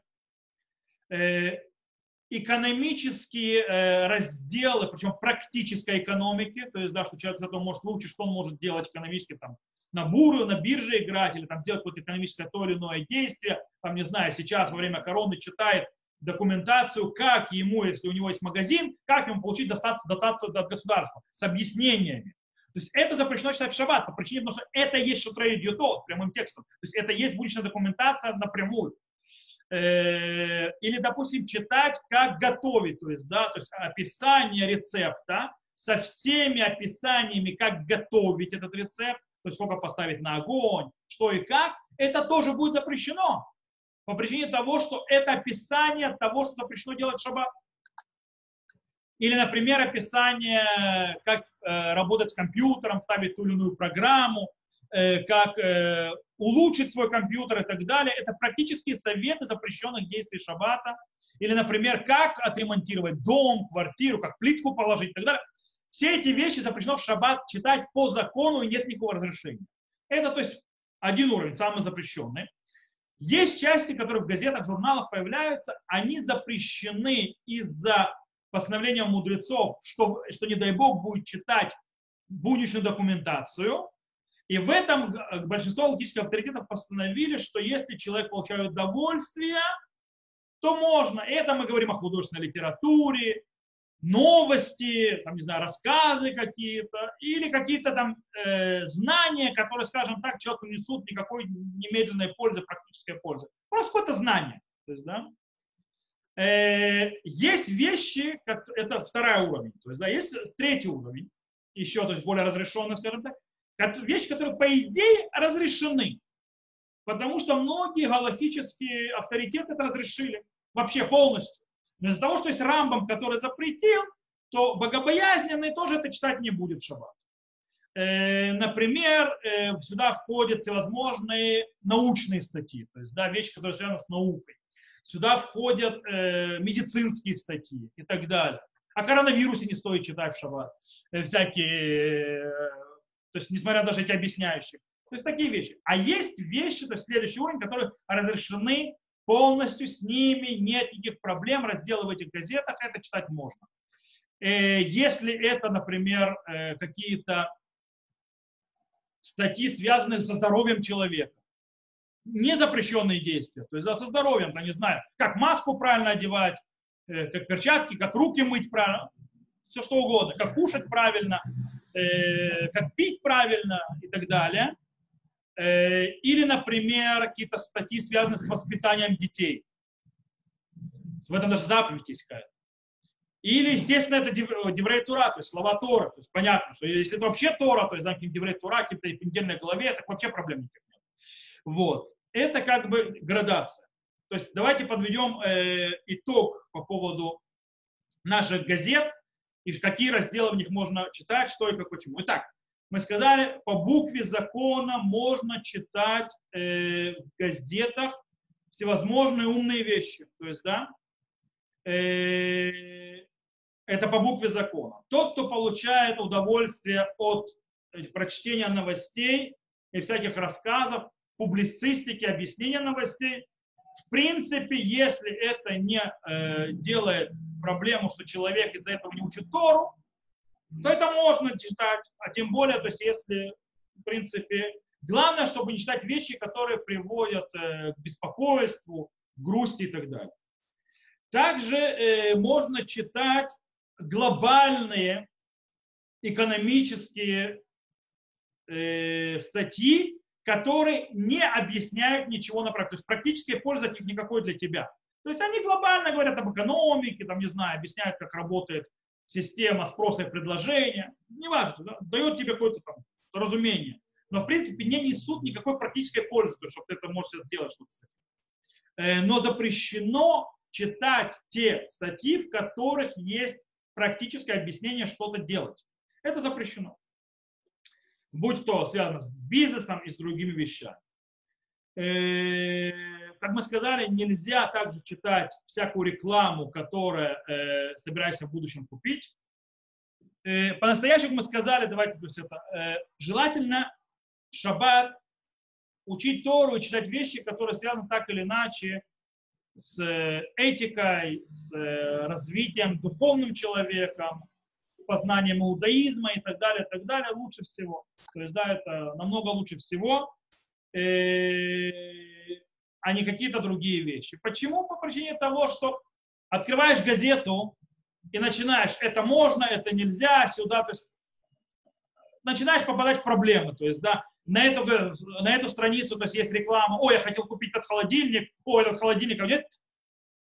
экономические э, разделы, причем практической экономики, то есть, да, что человек зато может выучить, что он может делать экономически, там, на буру, на бирже играть, или там сделать какое-то экономическое то или иное действие, там, не знаю, сейчас во время короны читает документацию, как ему, если у него есть магазин, как ему получить дотацию от государства с объяснениями. То есть это запрещено читать в шаббат по причине, потому что это есть шутрей дьютот прямым текстом. То есть это есть будущая документация напрямую. Э, или, допустим, читать, как готовить, то есть, да, то есть описание рецепта со всеми описаниями, как готовить этот рецепт, то есть сколько поставить на огонь, что и как, это тоже будет запрещено по причине того, что это описание того, что запрещено делать в. Или, например, описание, как э, работать с компьютером, ставить ту или иную программу, как э, улучшить свой компьютер и так далее. Это практические советы запрещенных действий шаббата. Или, например, как отремонтировать дом, квартиру, как плитку положить и так далее. Все эти вещи запрещено в шаббат читать по закону и нет никакого разрешения. Это, то есть, один уровень, самый запрещенный. Есть части, которые в газетах, журналах появляются, они запрещены из-за постановления мудрецов, что, что не дай бог будет читать будущую документацию. И в этом большинство логических авторитетов постановили, что если человек получает удовольствие, то можно. Это мы говорим о художественной литературе, новости, там, не знаю, рассказы какие-то, или какие-то там э, знания, которые, скажем так, человеку несут никакой немедленной пользы, практической пользы. Просто какое-то знание. То есть, да? э, есть вещи, как, это второй уровень, то есть, да, есть третий уровень, еще, то есть более разрешенный, скажем так, вещи, которые, по идее, разрешены. Потому что многие галактические авторитеты это разрешили вообще полностью. Но из-за того, что есть Рамбам, который запретил, то богобоязненный тоже это читать не будет в шаббат. Э, например, э, сюда входят всевозможные научные статьи, то есть да, вещи, которые связаны с наукой. Сюда входят э, медицинские статьи и так далее. О коронавирусе не стоит читать в шаббат. Всякие, то есть несмотря даже эти объясняющие. То есть такие вещи. А есть вещи, то есть следующий уровень, которые разрешены полностью с ними, нет никаких проблем, разделы в этих газетах, это читать можно. Э, если это, например, э, какие-то статьи, связанные со здоровьем человека, не запрещенные действия, то есть со здоровьем, я не знаю, как маску правильно одевать, э, как перчатки, как руки мыть правильно, все что угодно, как кушать правильно, как пить правильно и так далее – Э, или, например, какие-то статьи, связанные с воспитанием детей. В этом даже заповедь есть какая-то. Или, естественно, это Деврей Тура, то есть слова Тора. То есть понятно, что если это вообще Тора, то есть знаете, Деврей Тура, какие-то недельной главе, так вообще проблем никаких нет. Вот. Это как бы градация. То есть давайте подведем э, итог по поводу наших газет и какие разделы в них можно читать, что и как почему. Итак, мы сказали, по букве закона можно читать э, в газетах всевозможные умные вещи. То есть, да, э, это по букве закона. Тот, кто получает удовольствие от э, прочтения новостей и всяких рассказов, публицистики, объяснения новостей, в принципе, если это не э, делает проблему, что человек из-за этого не учит Тору, то это можно читать, а тем более, то есть если, в принципе, главное, чтобы не читать вещи, которые приводят э, к беспокойству, грусти и так далее. Также э, можно читать глобальные экономические э, статьи, которые не объясняют ничего на практике. То есть практической пользы от них никакой для тебя. То есть они глобально говорят об экономике, там, не знаю, объясняют, как работает система спроса и предложения. Неважно, да, дает тебе какое-то там разумение. Но, в принципе, не несут никакой практической пользы, то, что ты это можешь сделать что-то. Э, но запрещено читать те статьи, в которых есть практическое объяснение что-то делать. Это запрещено будь то связано с бизнесом и с другими вещами. Э, как мы сказали, нельзя также читать всякую рекламу, которую э, собираешься в будущем купить. Э, по-настоящему мы сказали, давайте то есть это, желательно в шаббат учить Тору и читать вещи, которые связаны так или иначе с этикой, с развитием духовным человеком, познанием иудаизма и так далее, так далее, лучше всего. То есть, да, это намного лучше всего, э, а не какие-то другие вещи. Почему? По причине того, что открываешь газету и начинаешь, это можно, это нельзя, сюда, то есть начинаешь попадать в проблемы. То есть, да, на эту, на эту страницу то есть, есть реклама, ой, я хотел купить этот холодильник, ой, этот холодильник, а нет,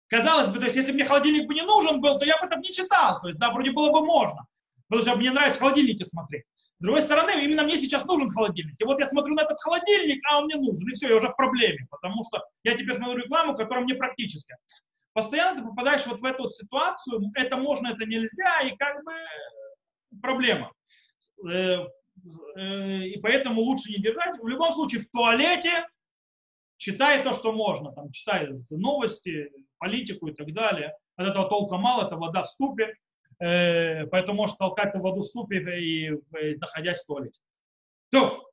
Казалось бы, то есть если мне холодильник бы не нужен был, то я бы там не читал. То есть, да, вроде было бы можно. Потому что мне нравится холодильники смотреть. С другой стороны, именно мне сейчас нужен холодильник. И вот я смотрю на этот холодильник, а он мне нужен. И все, я уже в проблеме. Потому что я теперь смотрю рекламу, которая мне практическая. Постоянно ты попадаешь вот в эту вот ситуацию. Это можно, это нельзя. И как бы проблема. Э, э, и поэтому лучше не держать. В любом случае, в туалете читай то, что можно. Там, читай новости, политику и так далее. От этого толка мало, это вода в ступе, э, поэтому может толкать эту воду в ступе и, и находясь в туалете. То,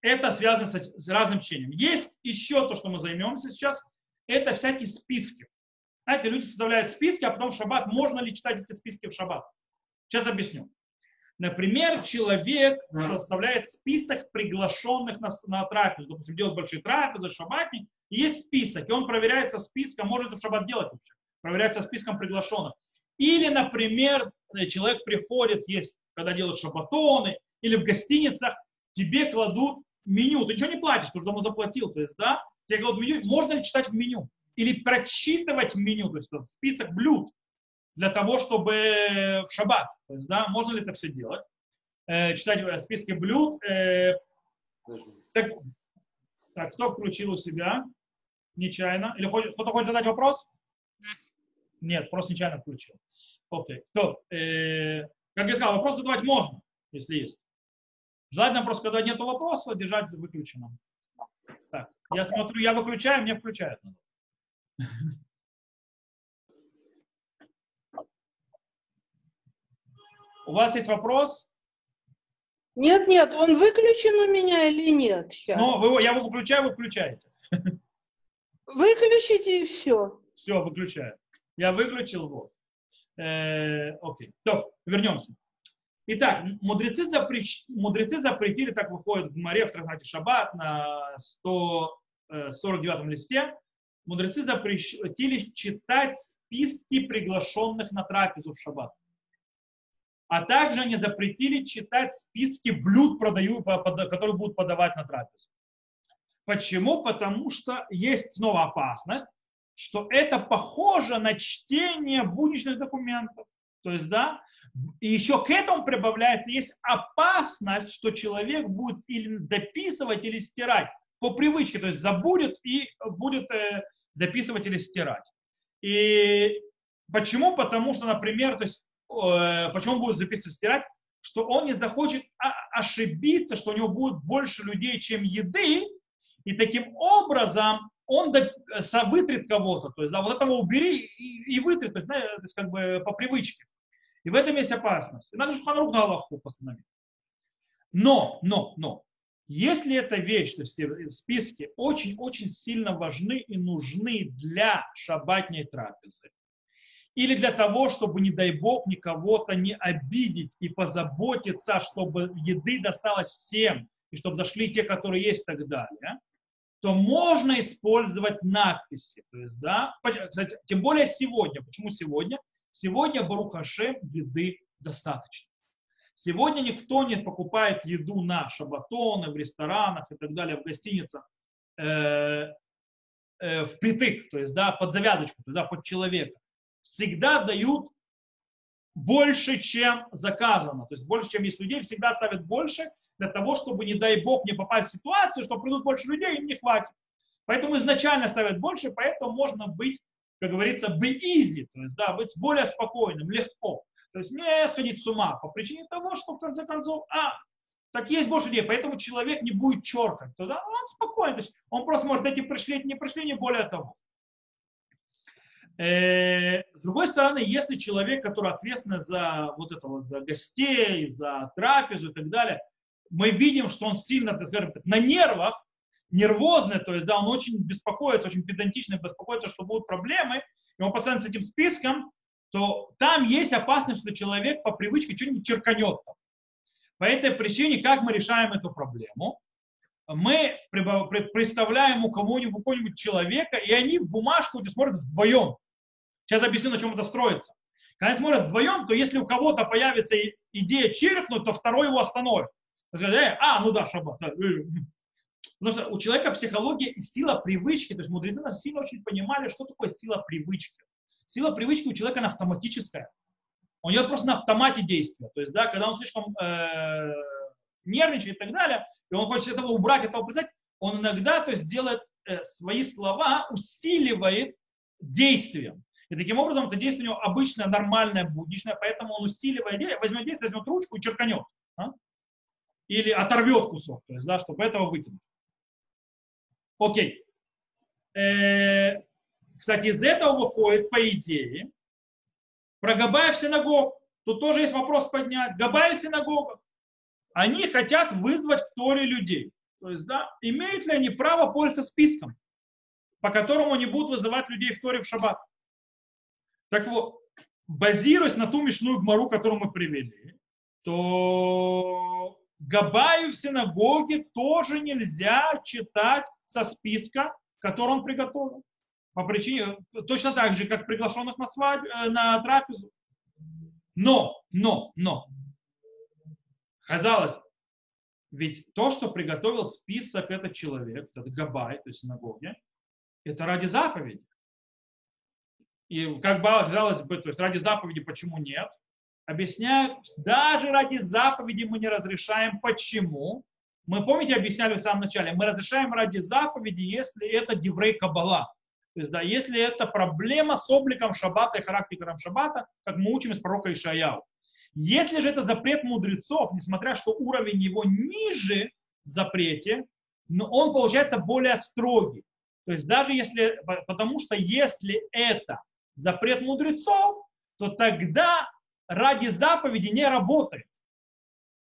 это связано с, с разным чтением. Есть еще то, что мы займемся сейчас, это всякие списки. Знаете, люди составляют списки, а потом в шаббат, можно ли читать эти списки в шаббат? Сейчас объясню. Например, человек составляет список приглашенных на, на трапезу. Допустим, делает большие трапезы, шабатник, и есть список, и он проверяется списком, может в шаббат делать вообще, проверяется списком приглашенных. Или, например, э, человек приходит, есть, когда делают шабатоны, или в гостиницах, тебе кладут меню, ты ничего не платишь, ты уже давно заплатил, то есть, да, тебе кладут меню, можно ли читать в меню? Или прочитывать меню, то есть список блюд, для того, чтобы в шаббат, то есть, да, можно ли это все делать? Э, читать списки блюд. Э, так, так, кто включил у себя? Нечаянно. Или кто-то хочет задать вопрос? Нет, просто нечаянно включил. Окей. То, э, как я сказал, вопрос задавать можно, если есть. Желательно просто, когда нет вопроса, держать выключенным. Так, я смотрю, я выключаю, мне включают. У вас есть вопрос? Нет, нет, он выключен у меня или нет? Сейчас. Ну, вы, я его выключаю, вы включаете. Выключите и все. Все, выключаю. Я выключил, вот. Э, окей. То, вернемся. Итак, мудрецы, запрещ... мудрецы запретили, так выходит в море в трактате Шаббат на 149 э, листе, мудрецы запретили читать списки приглашенных на трапезу в Шаббат. А также они запретили читать списки блюд, продаю, которые будут подавать на трапезу. Почему? Потому что есть снова опасность, что это похоже на чтение будничных документов. То есть, да, и еще к этому прибавляется, есть опасность, что человек будет или дописывать, или стирать по привычке, то есть забудет и будет э, дописывать или стирать. И почему? Потому что, например, то есть почему он будет записывать, стирать, что он не захочет ошибиться, что у него будет больше людей, чем еды, и таким образом он со, вытрет кого-то, то есть да, вот этого убери и, и вытрет, то есть, знаете, то есть как бы по привычке. И в этом есть опасность. И надо Шуханрух на Аллаху постановить. Но, но, но, если эта вещь, то есть списки очень-очень сильно важны и нужны для шабатней трапезы, или для того, чтобы, не дай бог, никого-то не обидеть и позаботиться, чтобы еды досталось всем, и чтобы зашли те, которые есть и так далее, то можно использовать надписи. То есть, да, кстати, тем более сегодня. Почему сегодня? Сегодня, Барухашем, еды достаточно. Сегодня никто не покупает еду на шабатоны, в ресторанах и так далее, в гостиницах э, э, впритык, то есть да, под завязочку, то есть, да, под человека. Всегда дают больше, чем заказано. То есть больше, чем есть людей, всегда ставят больше для того, чтобы, не дай бог, не попасть в ситуацию, что придут больше людей, им не хватит. Поэтому изначально ставят больше, поэтому можно быть, как говорится, be easy, то есть да, быть более спокойным, легко. То есть не сходить с ума по причине того, что в конце концов, а, так есть больше людей, поэтому человек не будет черкать. Тогда он спокойно, то есть он просто может эти пришли, эти не пришли, не более того. Э, с другой стороны, если человек, который ответственный за вот это вот, за гостей, за трапезу и так далее, мы видим, что он сильно, так скажем, на нервах, нервозный, то есть, да, он очень беспокоится, очень педантично беспокоится, что будут проблемы, и он постоянно с этим списком, то там есть опасность, что человек по привычке что-нибудь черканет. По этой причине, как мы решаем эту проблему? Мы представляем у кого-нибудь, кого-нибудь человека, и они в бумажку смотрят вдвоем. Сейчас объясню, на чем это строится. Когда они смотрят вдвоем, то если у кого-то появится идея чиркнуть, то второй его остановит. А, ну да, шаббат. Потому что у человека психология и сила привычки, то есть мудрецы нас сильно очень понимали, что такое сила привычки. Сила привычки у человека она автоматическая. У него просто на автомате действия. То есть, да, когда он слишком э, нервничает и так далее, и он хочет этого убрать, этого признать, он иногда то есть, делает э, свои слова, усиливает действием. И таким образом это действие у него обычное, нормальное, будничное, поэтому он усиливает, возьмет действие, возьмет ручку и черканет. А? Или оторвет кусок, то есть, да, чтобы этого выкинуть. Окей. Э, кстати, из этого выходит, по идее, про Габаев синагог. Тут тоже есть вопрос поднять. Габаев синагога. Они хотят вызвать в Торе людей. То есть, да, имеют ли они право пользоваться списком, по которому они будут вызывать людей в Торе в шаббат? Так вот, базируясь на ту мишную гмару, которую мы привели, то Габаю в синагоге тоже нельзя читать со списка, который он приготовил по причине, точно так же, как приглашенных на свадьбу, э, на трапезу. Но, но, но, казалось, ведь то, что приготовил список этот человек, этот габай, то есть синагоги, это ради заповеди. И как казалось бы, то есть ради заповеди почему нет? Объясняют, даже ради заповеди мы не разрешаем. Почему? Мы, помните, объясняли в самом начале, мы разрешаем ради заповеди, если это диврей кабала. То есть, да, если это проблема с обликом шаббата и характером шаббата, как мы учим из пророка Ишаяу. Если же это запрет мудрецов, несмотря что уровень его ниже в запрете, но он получается более строгий. То есть даже если, потому что если это запрет мудрецов, то тогда ради заповеди не работает.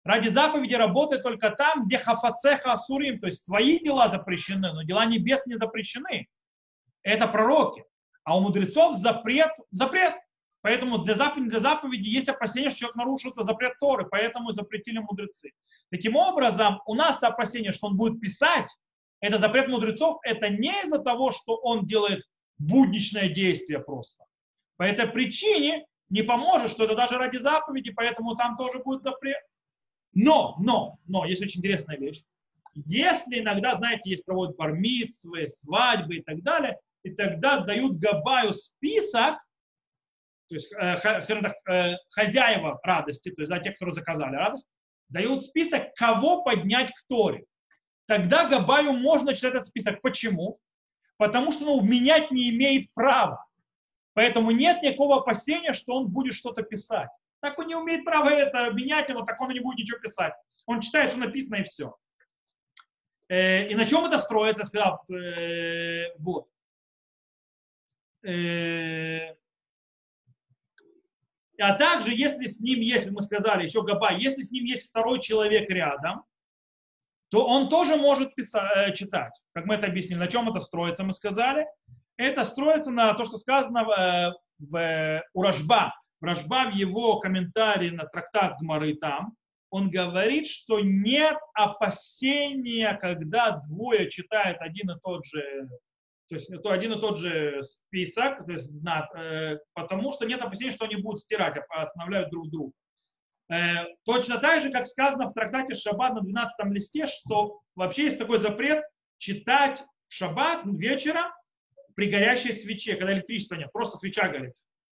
Ради заповеди работает только там, где хафацеха асурим, то есть твои дела запрещены, но дела небес не запрещены это пророки. А у мудрецов запрет, запрет. Поэтому для заповеди, для заповеди есть опасение, что человек нарушил это запрет Торы, поэтому запретили мудрецы. Таким образом, у нас опасение, что он будет писать, это запрет мудрецов, это не из-за того, что он делает будничное действие просто. По этой причине не поможет, что это даже ради заповеди, поэтому там тоже будет запрет. Но, но, но, есть очень интересная вещь. Если иногда, знаете, есть проводят бармитсвы, свадьбы и так далее, и тогда дают Габаю список, то есть, э, так, э, хозяева радости, то есть за тех, которые заказали радость, дают список, кого поднять к Торе. Тогда Габаю можно читать этот список. Почему? Потому что он ну, менять не имеет права. Поэтому нет никакого опасения, что он будет что-то писать. Так он не умеет права это менять его, так он не будет ничего писать. Он читает, что написано и все. Э, и на чем это строится? Я сказал, э, вот. Э, а также, если с ним есть, мы сказали, еще Габа, если с ним есть второй человек рядом, то он тоже может писать, э, читать. Как мы это объяснили. На чем это строится, мы сказали. Это строится на то, что сказано э, в, у Рожба. Рожба в его комментарии на трактат Гмары там, он говорит, что нет опасения, когда двое читают один и тот же то есть то один и тот же список, то есть, э, потому что нет опасения, что они будут стирать, а останавливают друг друга. Э, точно так же, как сказано в трактате Шаббат на 12 листе, что вообще есть такой запрет читать в шаббат вечером при горящей свече, когда электричества нет, просто свеча горит.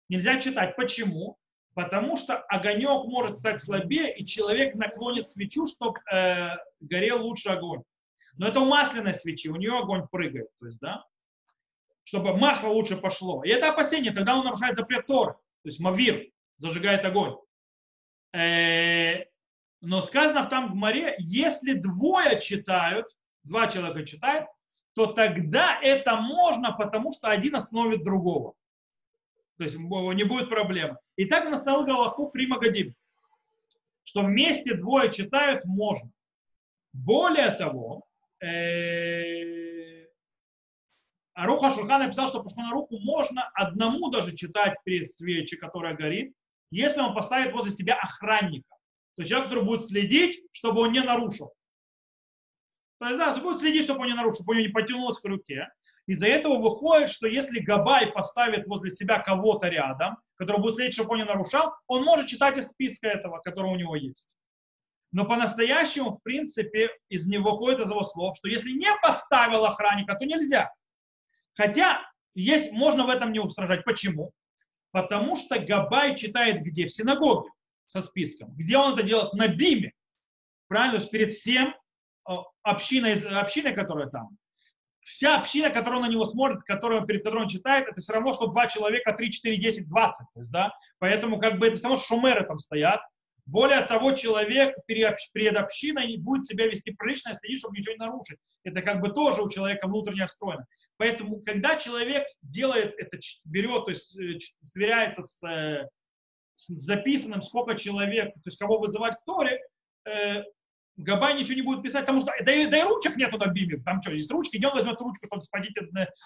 Нельзя читать. Почему? Потому что огонек может стать слабее, и человек наклонит свечу, чтобы э, горел лучше огонь. Но это у масляной свечи, у нее огонь прыгает. То есть, да? чтобы масло лучше пошло. И это опасение, тогда он нарушает запрет Тор, то есть Мавир зажигает огонь. Э, но сказано там в море, если двое читают, два человека читают, то тогда это можно, потому что один остановит другого. То есть не будет проблемы. И так остановил Галаху при Магадим, что вместе двое читают можно. Более того, э, Аруха Шурхан написал, что по Шханаруху можно одному даже читать при свече, которая горит, если он поставит возле себя охранника. То есть человек, который будет следить, чтобы он не нарушил. То есть, да, будет следить, чтобы он не нарушил, чтобы он не потянулось к руке. Из-за этого выходит, что если Габай поставит возле себя кого-то рядом, который будет следить, чтобы он не нарушал, он может читать из списка этого, который у него есть. Но по-настоящему, в принципе, из него выходит из его слов, что если не поставил охранника, то нельзя. Хотя есть, можно в этом не устражать. Почему? Потому что Габай читает где? В синагоге со списком. Где он это делает? На биме. Правильно? То есть перед всем э, общиной, общиной, которая там. Вся община, которая на него смотрит, которая, перед которой он читает, это все равно, что два человека, 3, 4, 10, 20. То есть, да? Поэтому как бы это все равно шумеры там стоят. Более того, человек перед общиной будет себя вести прилично, следить, чтобы ничего не нарушить. Это как бы тоже у человека внутренне встроено. Поэтому, когда человек делает это, берет, то есть э, сверяется с, э, с записанным, сколько человек, то есть кого вызывать к Торе, э, Габай ничего не будет писать, потому что да и, да и ручек нету на биме. Там что, есть ручки, идем возьмет ручку, чтобы сходить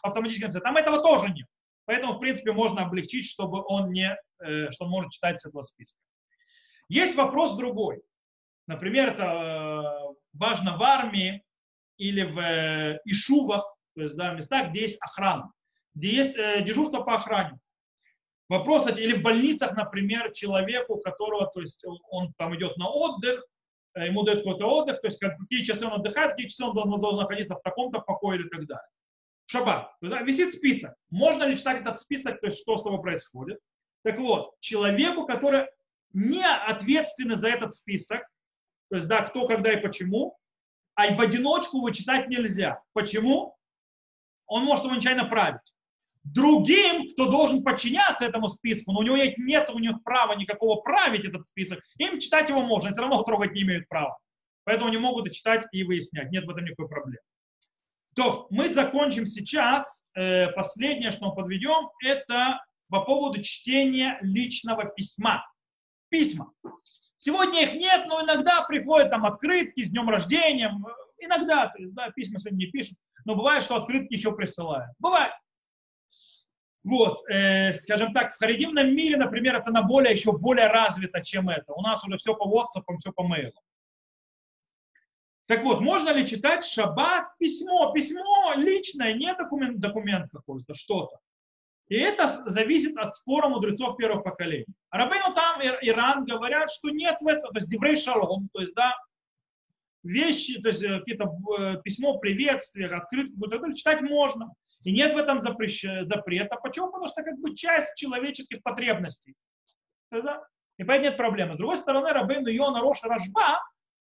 автоматически. Там этого тоже нет. Поэтому, в принципе, можно облегчить, чтобы он не, что он может читать с этого списка. Есть вопрос другой. Например, это важно в армии или в ишувах, то есть да, местах, где есть охрана, где есть э, дежурство по охране. Вопрос, или в больницах, например, человеку, которого, то есть он там идет на отдых, э, ему дают какой-то отдых, то есть как, какие часы он отдыхает, какие часы он должен, должен находиться в таком-то покое или так далее. В. То есть, да, висит список. Можно ли читать этот список, то есть что с тобой происходит? Так вот, человеку, который не ответственный за этот список, то есть, да, кто, когда и почему, а в одиночку его читать нельзя. Почему? Он может его нечаянно править. Другим, кто должен подчиняться этому списку, но у него нет, у них права никакого править этот список, им читать его можно, они все равно трогать не имеют права. Поэтому они могут и читать, и выяснять. Нет в этом никакой проблемы. То мы закончим сейчас. Э, последнее, что мы подведем, это по поводу чтения личного письма. Письма. Сегодня их нет, но иногда приходят там открытки с днем рождения. Иногда, то есть, да, письма сегодня не пишут но бывает, что открытки еще присылают. Бывает. Вот, э, скажем так, в харидимном мире, например, это на более, еще более развито, чем это. У нас уже все по WhatsApp, все по мейлу. Так вот, можно ли читать шаббат письмо? Письмо личное, не документ, документ какой-то, что-то. И это зависит от спора мудрецов первых поколений. Рабейну там Иран говорят, что нет в этом, то есть деврей шалом, то есть да, вещи, то есть э, какие-то э, письмо приветствия, открытку, читать можно. И нет в этом запрещ... запрета. Почему? Потому что как бы часть человеческих потребностей. Да? И поэтому нет проблемы. С другой стороны, Рабейну Йона Роша Рашба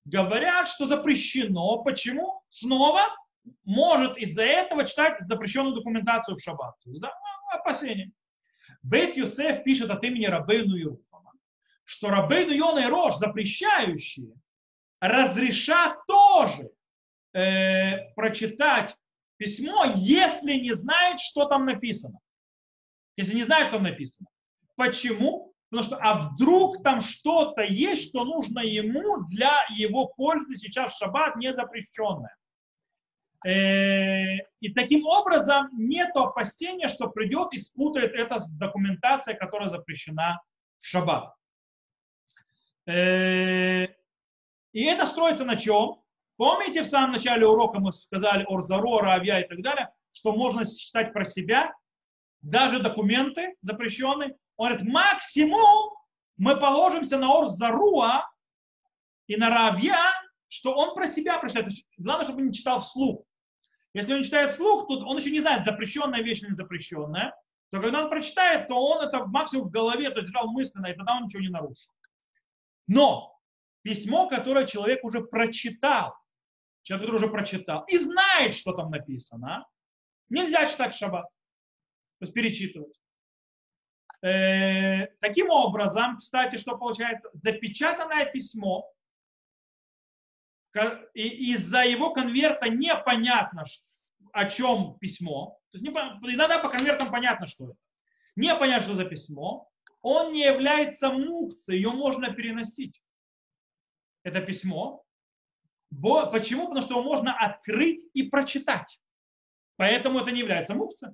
говорят, что запрещено. Почему? Снова может из-за этого читать запрещенную документацию в шаббат. Да, опасения. Бейт Юсеф пишет от имени Рабейну Ируфана, что Рабейну Йона и Рош запрещающие разрешат тоже э, прочитать письмо, если не знает, что там написано. Если не знает, что там написано. Почему? Потому что, а вдруг там что-то есть, что нужно ему для его пользы сейчас в шаббат не запрещенное. Э, и таким образом нет опасения, что придет и спутает это с документацией, которая запрещена в шаббат. И это строится на чем? Помните, в самом начале урока мы сказали Орзаро, Равья и так далее, что можно считать про себя, даже документы запрещенные. Он говорит, максимум мы положимся на Орзаруа и на Равья, что он про себя прочитает. То есть, главное, чтобы он не читал вслух. Если он читает вслух, то он еще не знает, запрещенная вещь или не запрещенная. То когда он прочитает, то он это максимум в голове, то держал мысленно, и тогда он ничего не нарушил. Но письмо, которое человек уже прочитал, человек, который уже прочитал и знает, что там написано, нельзя читать шаббат, то есть перечитывать. Э, таким образом, кстати, что получается? Запечатанное письмо, и из-за его конверта непонятно, о чем письмо, то есть иногда по конвертам понятно, что это. Непонятно, что за письмо, он не является мукцией, ее можно переносить. Это письмо. Почему? Потому что его можно открыть и прочитать. Поэтому это не является мукцией.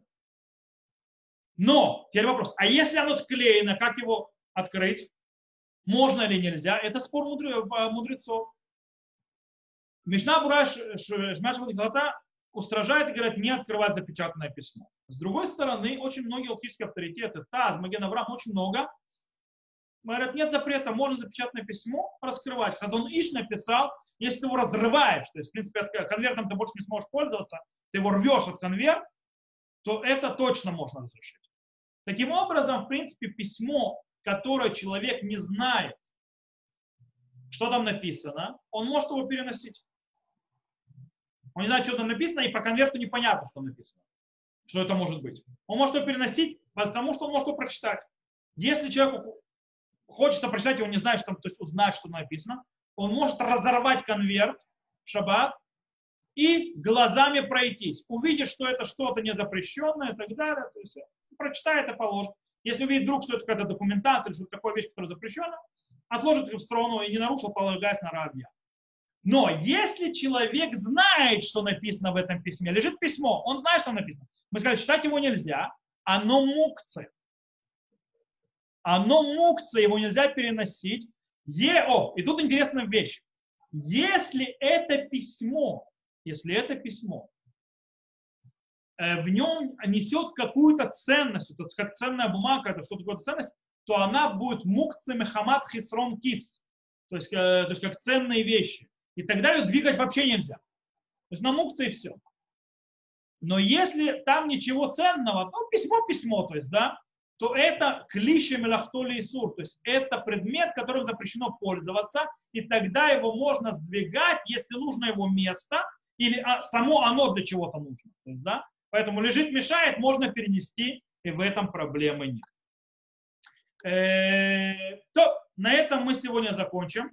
Но, теперь вопрос, а если оно склеено, как его открыть? Можно или нельзя? Это спор мудрецов. Мишна Бураш Шмашмадихлата устражает и говорят не открывать запечатанное письмо. С другой стороны, очень многие алхимические авторитеты, Таз, Маген Авраам, очень много, говорят, нет запрета, можно запечатанное письмо раскрывать. Хазон Иш написал, если ты его разрываешь, то есть, в принципе, конвертом ты больше не сможешь пользоваться, ты его рвешь от конверт, то это точно можно разрешить. Таким образом, в принципе, письмо, которое человек не знает, что там написано, он может его переносить. Он не знает, что там написано, и по конверту непонятно, что написано. Что это может быть. Он может его переносить, потому что он может его прочитать. Если человеку хочется прочитать, он не знает, что там, то есть узнать, что написано, он может разорвать конверт в шаббат и глазами пройтись. Увидит, что это что-то незапрещенное и так далее. То есть прочитает и положит. Если увидит вдруг, что это какая-то документация или что-то такое вещь, которая запрещена, отложит их в сторону и не нарушил, полагаясь на равья. Но если человек знает, что написано в этом письме, лежит письмо, он знает, что написано. Мы сказали, читать его нельзя, оно мукце. Оно мукце, его нельзя переносить. Е, о, и тут интересная вещь. Если это письмо, если это письмо, э, в нем несет какую-то ценность, это как ценная бумага, это что такое ценность, то она будет мукце мехамат хисрон кис, то есть, э, то есть как ценные вещи и тогда ее двигать вообще нельзя. То есть на мукце и все. Но если там ничего ценного, ну, письмо-письмо, то есть, да, то это клише мелахтоли и сур, то есть это предмет, которым запрещено пользоваться, и тогда его можно сдвигать, если нужно его место, или а, само оно для чего-то нужно. То есть, да, поэтому лежит, мешает, можно перенести, и в этом проблемы нет. Э, то, на этом мы сегодня закончим.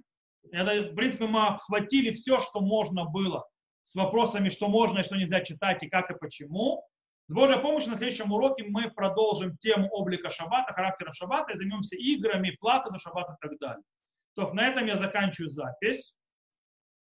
Это, в принципе, мы охватили все, что можно было с вопросами, что можно и что нельзя читать, и как и почему. С Божьей помощью на следующем уроке мы продолжим тему облика шаббата, характера шаббата, и займемся играми, платой за шаббат и так далее. То на этом я заканчиваю запись.